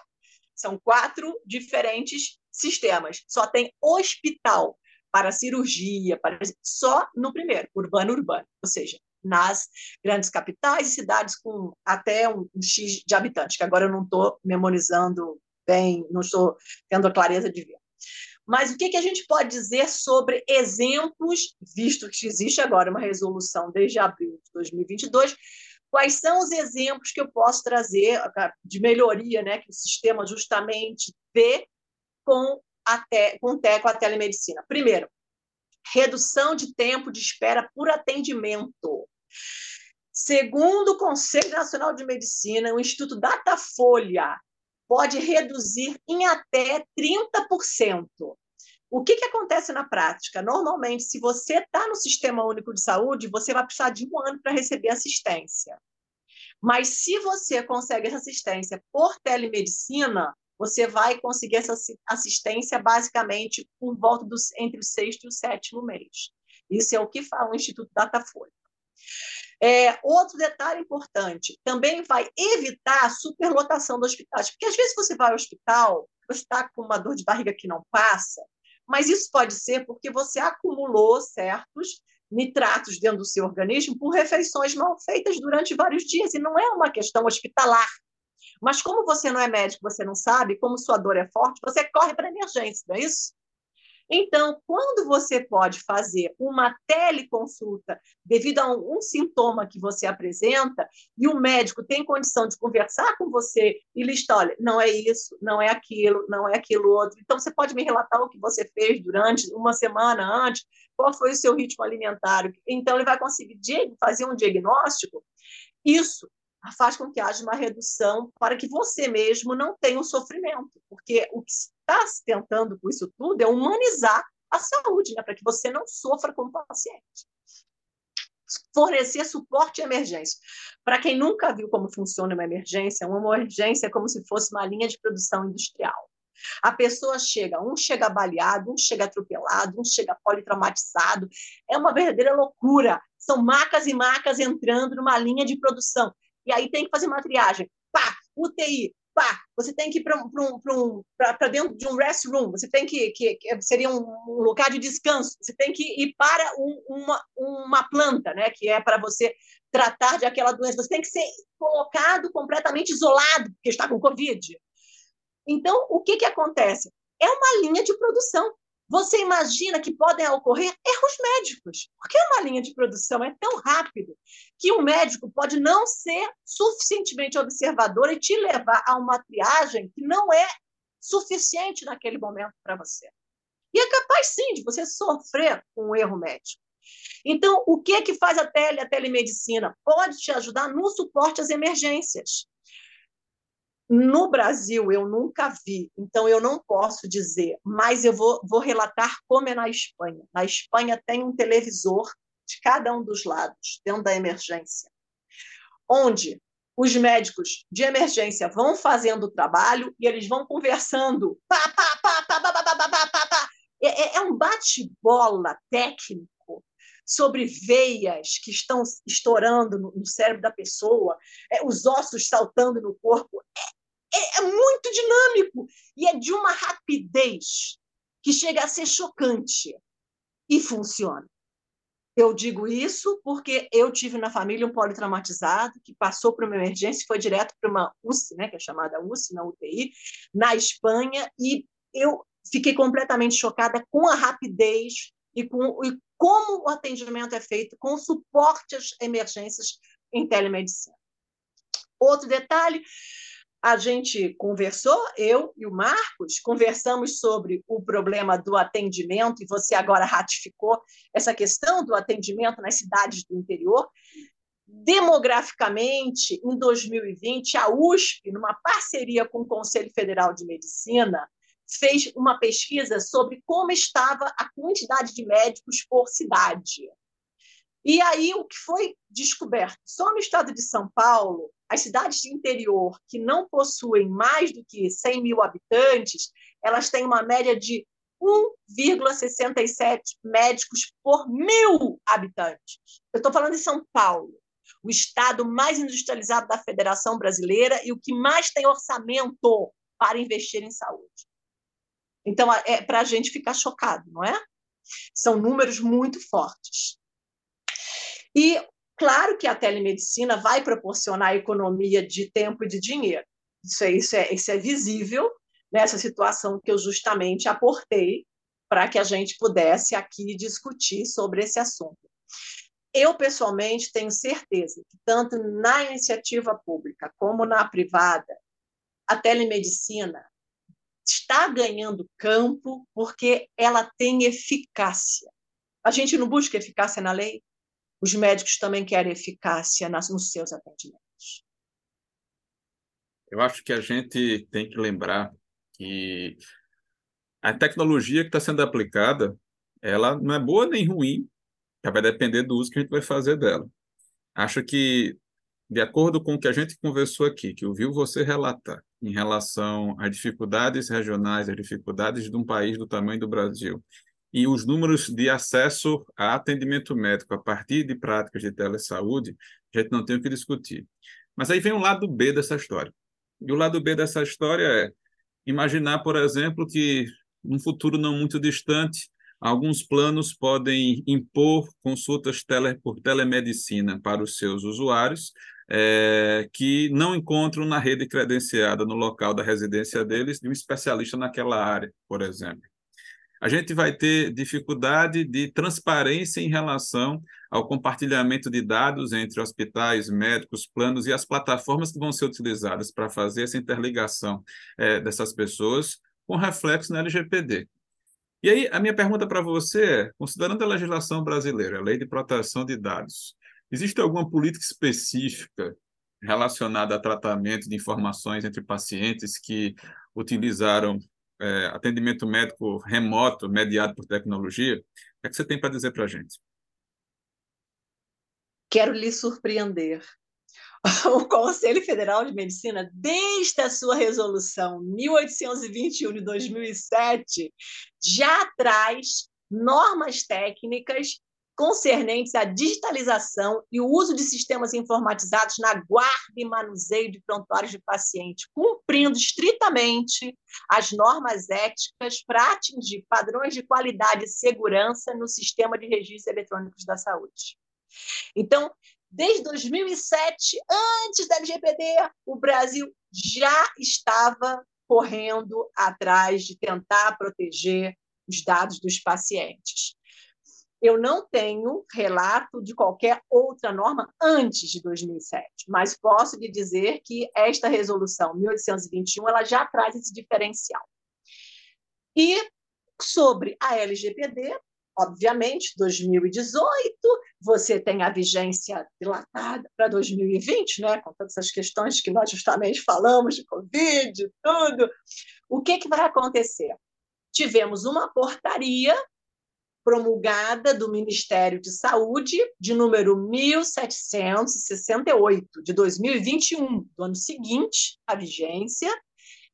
Speaker 4: São quatro diferentes sistemas. Só tem hospital para cirurgia, para... só no primeiro, urbano-urbano, ou seja, nas grandes capitais e cidades com até um, um X de habitantes, que agora eu não estou memorizando bem, não estou tendo a clareza de ver. Mas o que, que a gente pode dizer sobre exemplos, visto que existe agora uma resolução desde abril de 2022, quais são os exemplos que eu posso trazer de melhoria né, que o sistema justamente vê com, a te, com, com a telemedicina? Primeiro, redução de tempo de espera por atendimento. Segundo o Conselho Nacional de Medicina, o Instituto Datafolha pode reduzir em até 30%. O que, que acontece na prática? Normalmente, se você está no Sistema Único de Saúde, você vai precisar de um ano para receber assistência. Mas se você consegue essa assistência por telemedicina, você vai conseguir essa assistência basicamente por volta dos entre o sexto e o sétimo mês. Isso é o que fala o Instituto Datafolha. É, outro detalhe importante, também vai evitar a superlotação dos hospitais, porque às vezes você vai ao hospital, você está com uma dor de barriga que não passa, mas isso pode ser porque você acumulou certos nitratos dentro do seu organismo por refeições mal feitas durante vários dias, e não é uma questão hospitalar. Mas como você não é médico, você não sabe, como sua dor é forte, você corre para emergência, não é isso? Então, quando você pode fazer uma teleconsulta devido a um, um, sintoma que você apresenta e o médico tem condição de conversar com você e listar, olha, não é isso, não é aquilo, não é aquilo outro. Então, você pode me relatar o que você fez durante uma semana antes, qual foi o seu ritmo alimentar. Então, ele vai conseguir fazer um diagnóstico. Isso faz com que haja uma redução para que você mesmo não tenha o um sofrimento, porque o que está tentando com isso tudo é humanizar a saúde, né, para que você não sofra como paciente. Fornecer suporte à emergência. Para quem nunca viu como funciona uma emergência, uma emergência é como se fosse uma linha de produção industrial. A pessoa chega, um chega baleado, um chega atropelado, um chega politraumatizado. É uma verdadeira loucura. São macas e macas entrando numa linha de produção. E aí tem que fazer uma triagem. Pá, UTI, você tem que ir para um, um, dentro de um restroom, você tem que, que, que seria um, um, lugar de descanso, você tem que ir para um, uma, uma planta, né, que é para você tratar de aquela doença, você tem que ser colocado completamente isolado, porque está com Covid. Então, o que, que acontece? É uma linha de produção. Você imagina que podem ocorrer erros médicos, porque uma linha de produção é tão rápido que um médico pode não ser suficientemente observador e te levar a uma triagem que não é suficiente naquele momento para você. E é capaz, sim, de você sofrer com um erro médico. Então, o que, que faz a, tele, a telemedicina? Pode te ajudar no suporte às emergências. No Brasil, eu nunca vi, então eu não posso dizer, mas eu vou, vou relatar como é na Espanha. Na Espanha tem um televisor de cada um dos lados, dentro da emergência, onde os médicos de emergência vão fazendo o trabalho e eles vão conversando. É, é um bate-bola técnico sobre veias que estão estourando no, cérebro da pessoa, é, os ossos saltando no corpo. É, é, muito dinâmico e é de uma rapidez que chega a ser chocante e funciona. Eu digo isso porque eu tive na família um politraumatizado que passou por uma emergência e foi direto para uma UCI, né, que é chamada UCI, na UTI, na Espanha, e eu fiquei completamente chocada com a rapidez e com e como o atendimento é feito, com suporte às emergências em telemedicina. Outro detalhe, a gente conversou, eu e o Marcos, conversamos sobre o problema do atendimento, e você agora ratificou essa questão do atendimento nas cidades do interior. Demograficamente, em 2020, a USP, numa parceria com o Conselho Federal de Medicina, fez uma pesquisa sobre como estava a quantidade de médicos por cidade. E aí o que foi descoberto? Só no estado de São Paulo, as cidades de interior que não possuem mais do que 100 mil habitantes, elas têm uma média de 1,67 médicos por mil habitantes. Eu estou falando de São Paulo, o estado mais industrializado da Federação Brasileira e o que mais tem orçamento para investir em saúde. Então, é para a gente ficar chocado, não é? São números muito fortes. E Claro que a telemedicina vai proporcionar economia de tempo e de dinheiro. Isso é, isso é, isso é visível nessa situação que eu justamente aportei para que a gente pudesse aqui discutir sobre esse assunto. Eu, pessoalmente, tenho certeza que, tanto na iniciativa pública como na privada, a telemedicina está ganhando campo porque ela tem eficácia. A gente não busca eficácia na lei? Os médicos também querem eficácia nos seus atendimentos.
Speaker 2: Eu acho que a gente tem que lembrar que a tecnologia que está sendo aplicada, ela não é boa nem ruim, ela vai depender do uso que a gente vai fazer dela. Acho que, de acordo com o que a gente conversou aqui, que ouviu você relatar em relação às dificuldades regionais, às dificuldades de um país do tamanho do Brasil, e os números de acesso a atendimento médico a partir de práticas de telesaúde, a gente não tem o que discutir. Mas aí vem o lado B dessa história. E o lado B dessa história é imaginar, por exemplo, que num futuro não muito distante, alguns planos podem impor consultas tele, por telemedicina para os seus usuários, é, que não encontram na rede credenciada no local da residência deles de um especialista naquela área, por exemplo a gente vai ter dificuldade de transparência em relação ao compartilhamento de dados entre hospitais, médicos, planos e as plataformas que vão ser utilizadas para fazer essa interligação é, dessas pessoas com reflexo na LGPD. E aí, a minha pergunta para você é: considerando a legislação brasileira, a Lei de Proteção de Dados, existe alguma política específica relacionada a tratamento de informações entre pacientes que utilizaram é, atendimento médico remoto, mediado por tecnologia, o que, é que você tem para dizer para a gente?
Speaker 4: Quero lhe surpreender. [laughs] O Conselho Federal de Medicina, desde a sua resolução 1821 de 2007, já traz normas técnicas concernentes à digitalização e o uso de sistemas informatizados na guarda e manuseio de prontuários de paciente, cumprindo estritamente as normas éticas para atingir padrões de qualidade e segurança no sistema de registros eletrônicos da saúde. Então, desde 2007, antes da LGPD, o Brasil já estava correndo atrás de tentar proteger os dados dos pacientes. Eu não tenho relato de qualquer outra norma antes de 2007, mas posso lhe dizer que esta resolução 1821 ela já traz esse diferencial. E sobre a LGPD, obviamente, 2018, você tem a vigência dilatada para 2020, né, com todas as questões que nós justamente falamos de Covid tudo. O que, que vai acontecer? Tivemos uma portaria promulgada do Ministério de Saúde, de número 1768, de 2021, do ano seguinte, a vigência,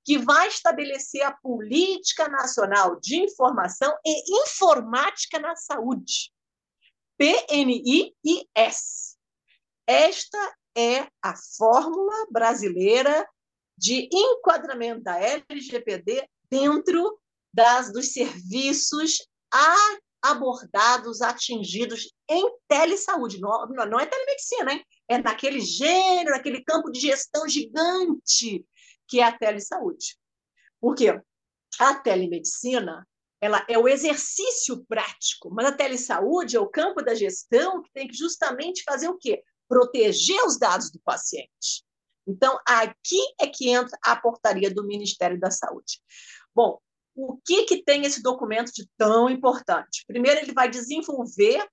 Speaker 4: que vai estabelecer a Política Nacional de Informação e Informática na Saúde, PNIIS. Esta é a fórmula brasileira de enquadramento da LGPD dentro das, dos serviços a abordados, atingidos em telesaúde. Não, não é telemedicina, hein? é naquele gênero, naquele campo de gestão gigante que é a telesaúde. Por quê? A telemedicina ela é o exercício prático, mas a telesaúde é o campo da gestão que tem que justamente fazer o quê? Proteger os dados do paciente. Então, aqui é que entra a portaria do Ministério da Saúde. Bom, o que, que tem esse documento de tão importante? Primeiro, ele vai desenvolver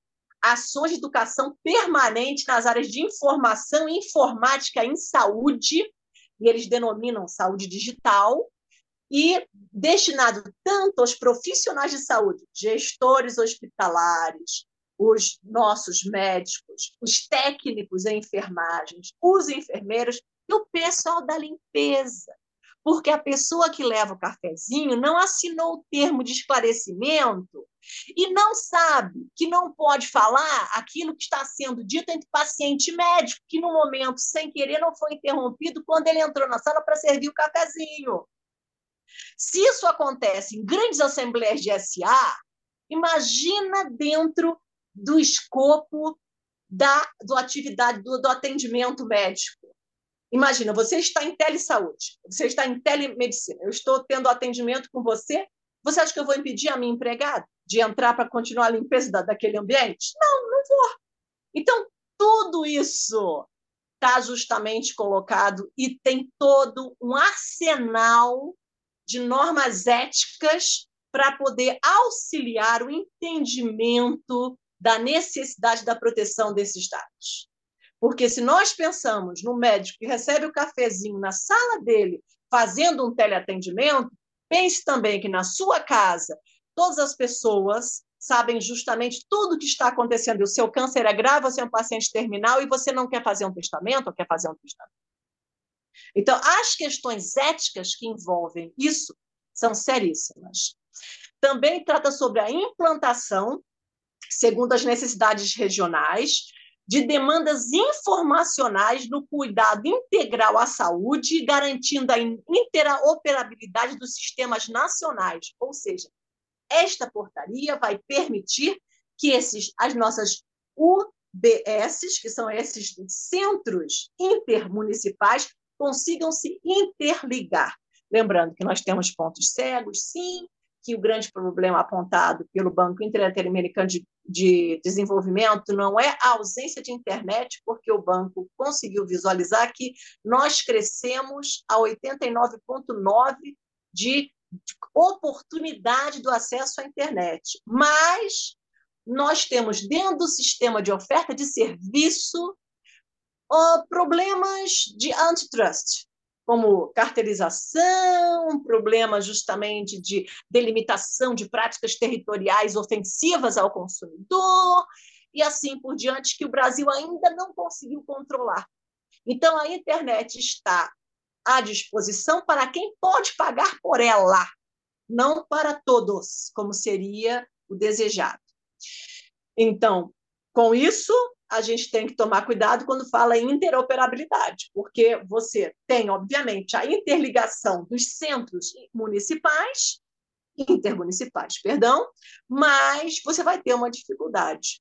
Speaker 4: ações de educação permanente nas áreas de informação e informática em saúde, e eles denominam saúde digital, e destinado tanto aos profissionais de saúde, gestores hospitalares, os nossos médicos, os técnicos em enfermagens, os enfermeiros e o pessoal da limpeza porque a pessoa que leva o cafezinho não assinou o termo de esclarecimento e não sabe que não pode falar aquilo que está sendo dito entre paciente e médico, que no momento, sem querer, não foi interrompido quando ele entrou na sala para servir o cafezinho. Se isso acontece em grandes assembleias de SA, imagina dentro do escopo da do atividade do, do atendimento médico. Imagina, você está em telesaúde, você está em telemedicina, eu estou tendo atendimento com você, você acha que eu vou impedir a minha empregada de entrar para continuar a limpeza da, daquele ambiente? Não, não vou. Então, tudo isso está justamente colocado e tem todo um arsenal de normas éticas para poder auxiliar o entendimento da necessidade da proteção desses dados. Porque se nós pensamos no médico que recebe o cafezinho na sala dele, fazendo um teleatendimento, pense também que na sua casa todas as pessoas sabem justamente tudo o que está acontecendo. O seu câncer é grave, você é um paciente terminal e você não quer fazer um testamento ou quer fazer um testamento. Então, as questões éticas que envolvem isso são seríssimas. Também trata sobre a implantação, segundo as necessidades regionais, de demandas informacionais no cuidado integral à saúde, garantindo a interoperabilidade dos sistemas nacionais. Ou seja, esta portaria vai permitir que esses, as nossas UBS, que são esses centros intermunicipais, consigam se interligar. Lembrando que nós temos pontos cegos, sim, que o grande problema apontado pelo Banco Interamericano de de desenvolvimento não é a ausência de internet, porque o banco conseguiu visualizar que nós crescemos a 89,9% de oportunidade do acesso à internet. Mas nós temos dentro do sistema de oferta de serviço problemas de antitrust, como cartelização, problemas justamente de delimitação de práticas territoriais ofensivas ao consumidor, e assim por diante, que o Brasil ainda não conseguiu controlar. Então, a internet está à disposição para quem pode pagar por ela, não para todos, como seria o desejado. Então, Com isso, a gente tem que tomar cuidado quando fala em interoperabilidade, porque você tem, obviamente, a interligação dos centros municipais, intermunicipais, perdão, mas você vai ter uma dificuldade.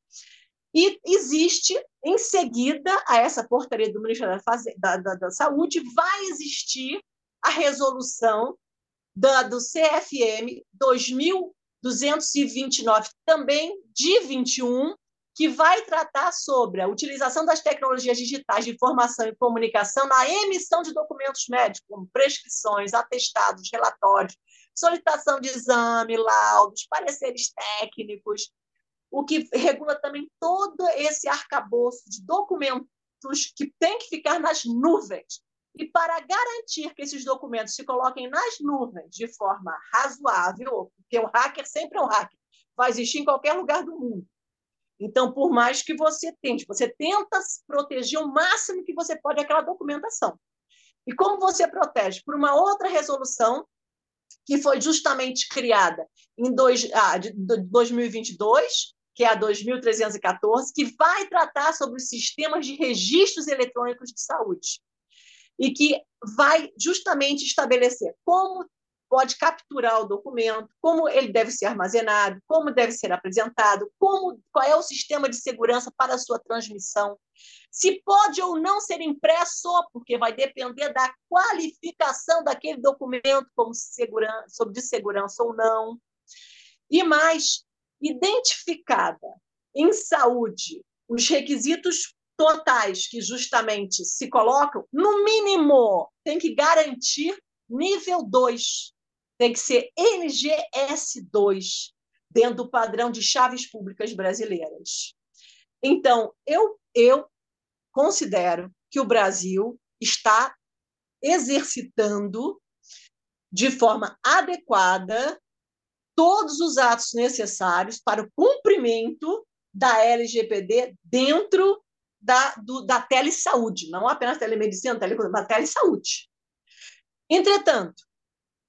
Speaker 4: E existe, em seguida a essa portaria do Ministério da, da, da Saúde, vai existir a resolução da, do CFM 2229, também de 21, que vai tratar sobre a utilização das tecnologias digitais de informação e comunicação na emissão de documentos médicos, como prescrições, atestados, relatórios, solicitação de exame, laudos, pareceres técnicos, o que regula também todo esse arcabouço de documentos que tem que ficar nas nuvens. E para garantir que esses documentos se coloquem nas nuvens de forma razoável, porque um hacker sempre é um hacker, vai existir em qualquer lugar do mundo. Então, por mais que você tente, você tenta proteger o máximo que você pode aquela documentação. E como você protege? Por uma outra resolução que foi justamente criada em dois, ah, de 2022, que é a 2314, que vai tratar sobre os sistemas de registros eletrônicos de saúde e que vai justamente estabelecer como pode capturar o documento, como ele deve ser armazenado, como deve ser apresentado, como qual é o sistema de segurança para a sua transmissão, se pode ou não ser impresso, porque vai depender da qualificação daquele documento como segurança, sobre de segurança ou não. E mais, identificada em saúde os requisitos totais que justamente se colocam, no mínimo, tem que garantir nível 2, tem que ser NGS2, dentro do padrão de chaves públicas brasileiras. Então, eu, eu considero que o Brasil está exercitando de forma adequada todos os atos necessários para o cumprimento da LGPD dentro da, do, da telesaúde, não apenas telemedicina, tele, mas telesaúde. Entretanto,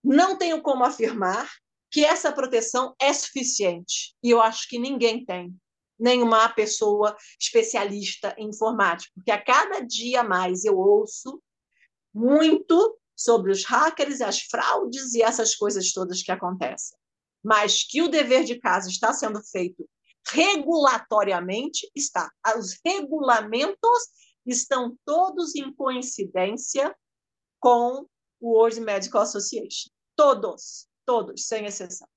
Speaker 4: não tenho como afirmar que essa proteção é suficiente, e eu acho que ninguém tem, nenhuma pessoa especialista em informática, porque a cada dia mais eu ouço muito sobre os hackers, as fraudes e essas coisas todas que acontecem. Mas que o dever de casa está sendo feito regulatoriamente está. Os regulamentos estão todos em coincidência com World Medical Association. Todos, todos, sem exceção.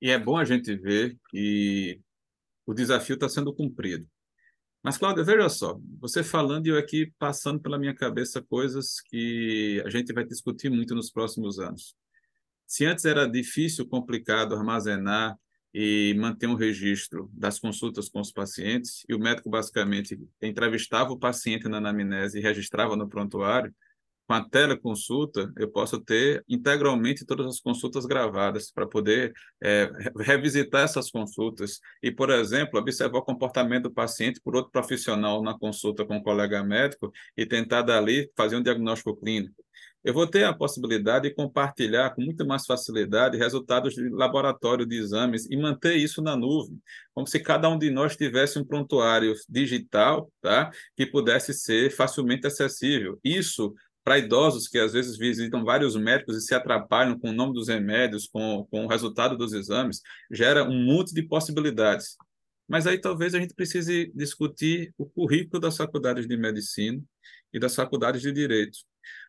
Speaker 2: E é bom a gente ver que o desafio está sendo cumprido. Mas, Cláudia, veja só, você falando e eu aqui passando pela minha cabeça coisas que a gente vai discutir muito nos próximos anos. Se antes era difícil, complicado armazenar e manter um registro das consultas com os pacientes, e o médico basicamente entrevistava o paciente na anamnese e registrava no prontuário, com a teleconsulta, eu posso ter integralmente todas as consultas gravadas para poder é, revisitar essas consultas e, por exemplo, observar o comportamento do paciente por outro profissional na consulta com um colega médico e tentar dali fazer um diagnóstico clínico eu vou ter a possibilidade de compartilhar com muito mais facilidade resultados de laboratório de exames e manter isso na nuvem, como se cada um de nós tivesse um prontuário digital, tá? Que pudesse ser facilmente acessível. Isso para idosos que às vezes visitam vários médicos e se atrapalham com o nome dos remédios, com, com o resultado dos exames, gera um monte de possibilidades. Mas aí talvez a gente precise discutir o currículo das faculdades de medicina e das faculdades de direito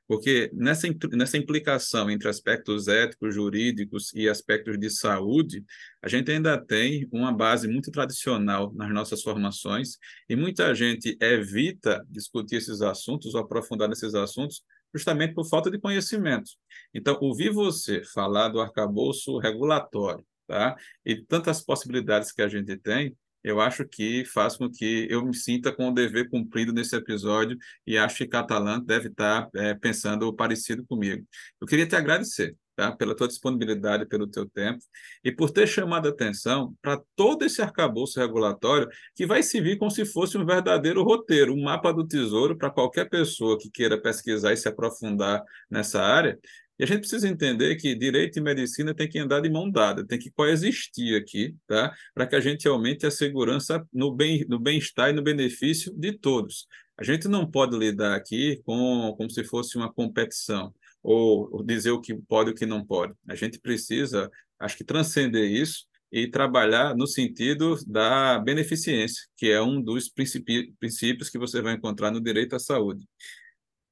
Speaker 2: porque nessa, nessa implicação entre aspectos éticos, jurídicos e aspectos de saúde, a gente ainda tem uma base muito tradicional nas nossas formações e muita gente evita discutir esses assuntos ou aprofundar nesses assuntos justamente por falta de conhecimento. Então, ouvir você falar do arcabouço regulatório, tá? E tantas possibilidades que a gente tem, eu acho que faz com que eu me sinta com o dever cumprido nesse episódio e acho que Catalã deve estar é, pensando parecido comigo. Eu queria te agradecer tá? pela tua disponibilidade, pelo teu tempo e por ter chamado a atenção para todo esse arcabouço regulatório que vai servir como se fosse um verdadeiro roteiro, um mapa do tesouro para qualquer pessoa que queira pesquisar e se aprofundar nessa área E a gente precisa entender que direito e medicina tem que andar de mão dada, tem que coexistir aqui, tá? Para que a gente aumente a segurança no bem, no bem-estar e no benefício de todos. A gente não pode lidar aqui com como se fosse uma competição ou dizer o que pode e o que não pode. A gente precisa, acho que transcender isso e trabalhar no sentido da beneficência, que é um dos princípios que você vai encontrar no direito à saúde.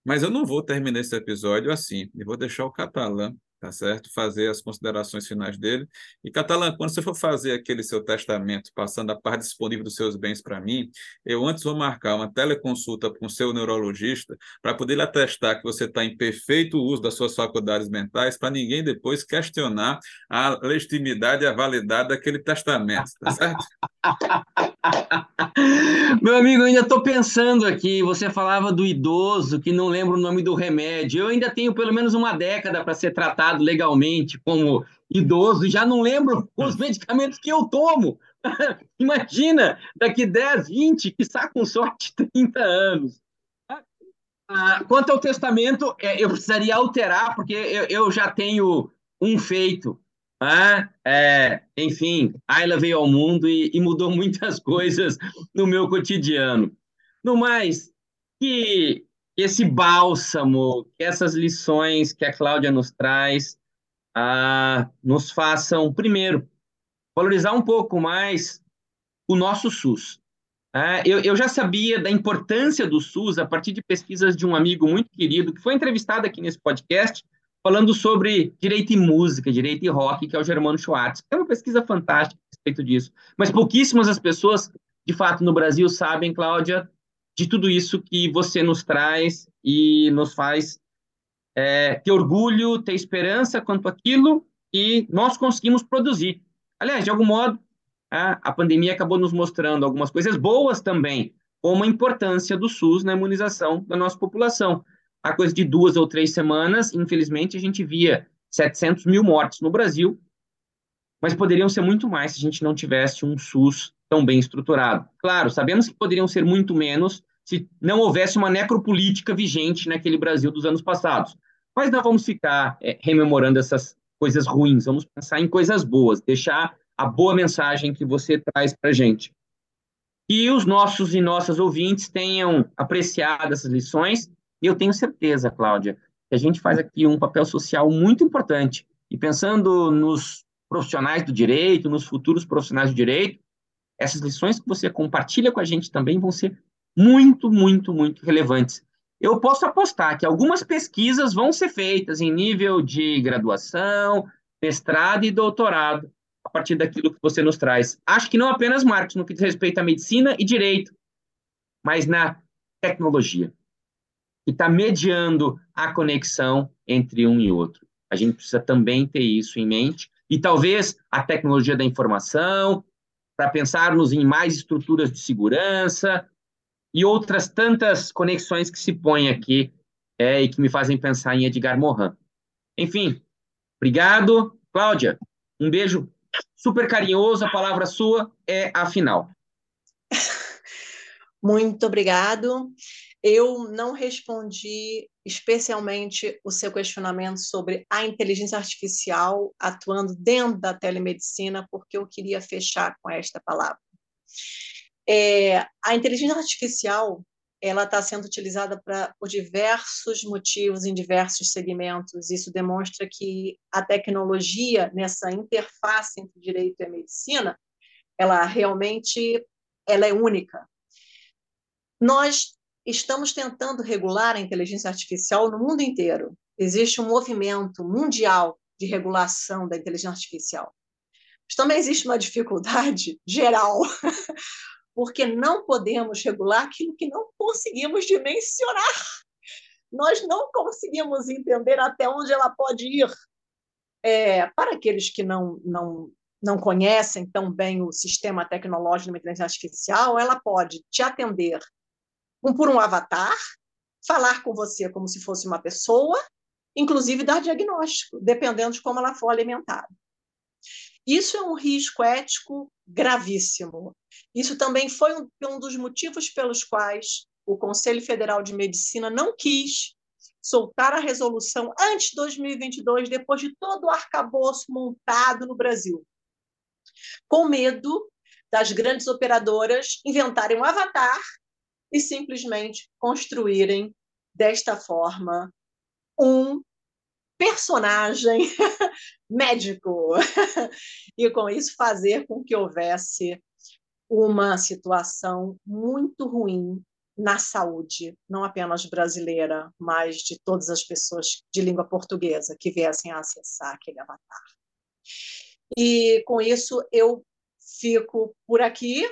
Speaker 2: Mas eu não vou terminar esse episódio assim, eu vou deixar o Catalã tá certo? Fazer as considerações finais dele. E, Catalã, quando você for fazer aquele seu testamento, passando a parte disponível dos seus bens para mim, eu antes vou marcar uma teleconsulta com o seu neurologista para poder lhe atestar que você está em perfeito uso das suas faculdades mentais, para ninguém depois questionar a legitimidade e a validade daquele testamento, tá certo? [laughs] [laughs]
Speaker 3: Meu amigo, eu ainda estou pensando aqui. Você falava do idoso que não lembra o nome do remédio. Eu ainda tenho pelo menos uma década para ser tratado legalmente como idoso e já não lembro [laughs] os medicamentos que eu tomo. [laughs] Imagina, daqui 10, 20, que está com sorte 30 anos. Ah, quanto ao testamento, é, eu precisaria alterar, porque eu, eu já tenho um feito. Ah, é, enfim, Ayla veio ao mundo e, e, mudou [laughs] muitas coisas no meu cotidiano. No mais, que esse bálsamo, que essas lições que a Cláudia nos traz, ah, nos façam, primeiro, valorizar um pouco mais o nosso SUS. Ah, eu, eu já sabia da importância do SUS a partir de pesquisas de um amigo muito querido, que foi entrevistado aqui nesse podcast, falando sobre direito e música, direito e rock, que é o Germano Schwartz. É uma pesquisa fantástica a respeito disso. Mas pouquíssimas as pessoas, de fato, no Brasil sabem, Cláudia, de tudo isso que você nos traz e nos faz é, ter orgulho, ter esperança quanto àquilo que nós conseguimos produzir. Aliás, de algum modo, a, a pandemia acabou nos mostrando algumas coisas boas também, como a importância do SUS na imunização da nossa população a coisa de duas ou três semanas, infelizmente, a gente via 700 mil mortes no Brasil, mas poderiam ser muito mais se a gente não tivesse um SUS tão bem estruturado. Claro, sabemos que poderiam ser muito menos se não houvesse uma necropolítica vigente naquele Brasil dos anos passados. Mas não vamos ficar é, rememorando essas coisas ruins, vamos pensar em coisas boas, deixar a boa mensagem que você traz para a gente. Que os nossos e nossas ouvintes tenham apreciado essas lições e eu tenho certeza, Cláudia, que a gente faz aqui um papel social muito importante. E pensando nos profissionais do direito, nos futuros profissionais do direito, essas lições que você compartilha com a gente também vão ser muito, muito, muito relevantes. Eu posso apostar que algumas pesquisas vão ser feitas em nível de graduação, mestrado e doutorado, a partir daquilo que você nos traz. Acho que não apenas, Marcos, no que diz respeito à medicina e direito, mas na tecnologia que está mediando a conexão entre um e outro. A gente precisa também ter isso em mente. E talvez a tecnologia da informação, para pensarmos em mais estruturas de segurança e outras tantas conexões que se põem aqui é, e que me fazem pensar em Edgar Morin. Enfim, obrigado. Cláudia, um beijo super carinhoso, a palavra sua é a final. [laughs]
Speaker 4: Muito obrigado. Eu não respondi especialmente o seu questionamento sobre a inteligência artificial atuando dentro da telemedicina, porque eu queria fechar com esta palavra. É, a inteligência artificial ela está sendo utilizada pra, por diversos motivos em diversos segmentos. Isso demonstra que a tecnologia nessa interface entre direito e medicina, ela realmente ela é única. Nós estamos tentando regular a inteligência artificial no mundo inteiro. Existe um movimento mundial de regulação da inteligência artificial. Mas também existe uma dificuldade [laughs] geral, porque não podemos regular aquilo que não conseguimos dimensionar. Nós não conseguimos entender até onde ela pode ir. É, para aqueles que não, não, não conhecem tão bem o sistema tecnológico da inteligência artificial, ela pode te atender um, por um avatar, falar com você como se fosse uma pessoa, inclusive dar diagnóstico, dependendo de como ela for alimentada. Isso é um risco ético gravíssimo. Isso também foi um, um dos motivos pelos quais o Conselho Federal de Medicina não quis soltar a resolução antes de 2022, depois de todo o arcabouço montado no Brasil, com medo das grandes operadoras inventarem um avatar e simplesmente construírem desta forma um personagem [laughs] médico e com isso fazer com que houvesse uma situação muito ruim na saúde, não apenas brasileira, mas de todas as pessoas de língua portuguesa que viessem a acessar aquele avatar. E com isso eu fico por aqui,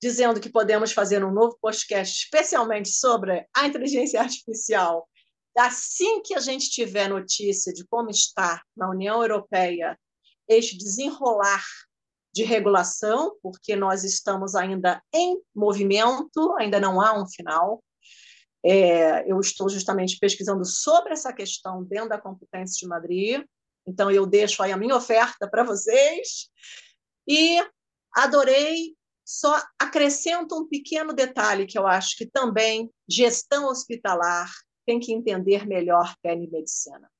Speaker 4: dizendo que podemos fazer um novo podcast especialmente sobre a inteligência artificial. Assim que a gente tiver notícia de como está na União Europeia este desenrolar de regulação, porque nós estamos ainda em movimento, ainda não há um final. É, eu estou justamente pesquisando sobre essa questão dentro da Competência de Madrid, então eu deixo aí a minha oferta para vocês. E adorei, só acrescento um pequeno detalhe que eu acho que também gestão hospitalar tem que entender melhor telemedicina.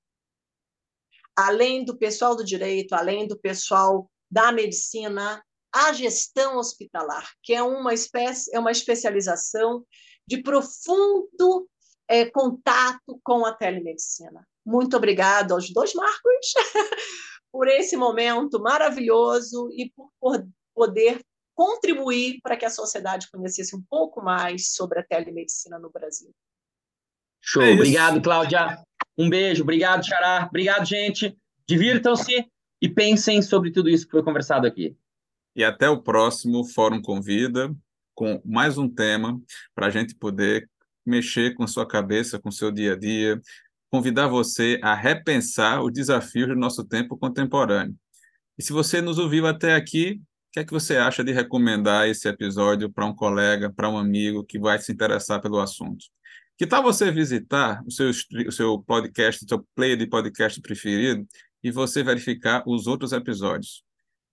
Speaker 4: Além do pessoal do direito, além do pessoal da medicina à gestão hospitalar, que é uma espécie, é uma especialização de profundo é, contato com a telemedicina. Muito obrigado aos dois Marcos [laughs] por esse momento maravilhoso e por poder contribuir para que a sociedade conhecesse um pouco mais sobre a telemedicina no Brasil.
Speaker 3: Show, é obrigado, Cláudia. Um beijo, obrigado, Xará. Obrigado, gente. Divirtam-se e pensem sobre tudo isso que foi conversado aqui.
Speaker 2: E até o próximo Fórum Convida, com mais um tema para a gente poder mexer com sua cabeça, com seu dia a dia, convidar você a repensar os desafios do nosso tempo contemporâneo. E se você nos ouviu até aqui, o que é que você acha de recomendar esse episódio para um colega, para um amigo que vai se interessar pelo assunto? Que tal você visitar o seu, o seu podcast, o seu player de podcast preferido e você verificar os outros episódios.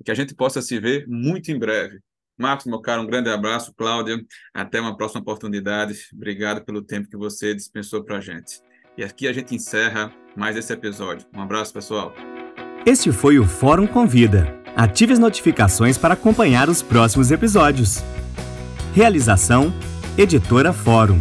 Speaker 2: Que a gente possa se ver muito em breve. Marcos, meu caro, um grande abraço. Cláudia, até uma próxima oportunidade. Obrigado pelo tempo que você dispensou para a gente. E aqui a gente encerra mais esse episódio. Um abraço, pessoal.
Speaker 1: Este foi o Fórum Convida. Ative as notificações para acompanhar os próximos episódios. Realização: Editora Fórum.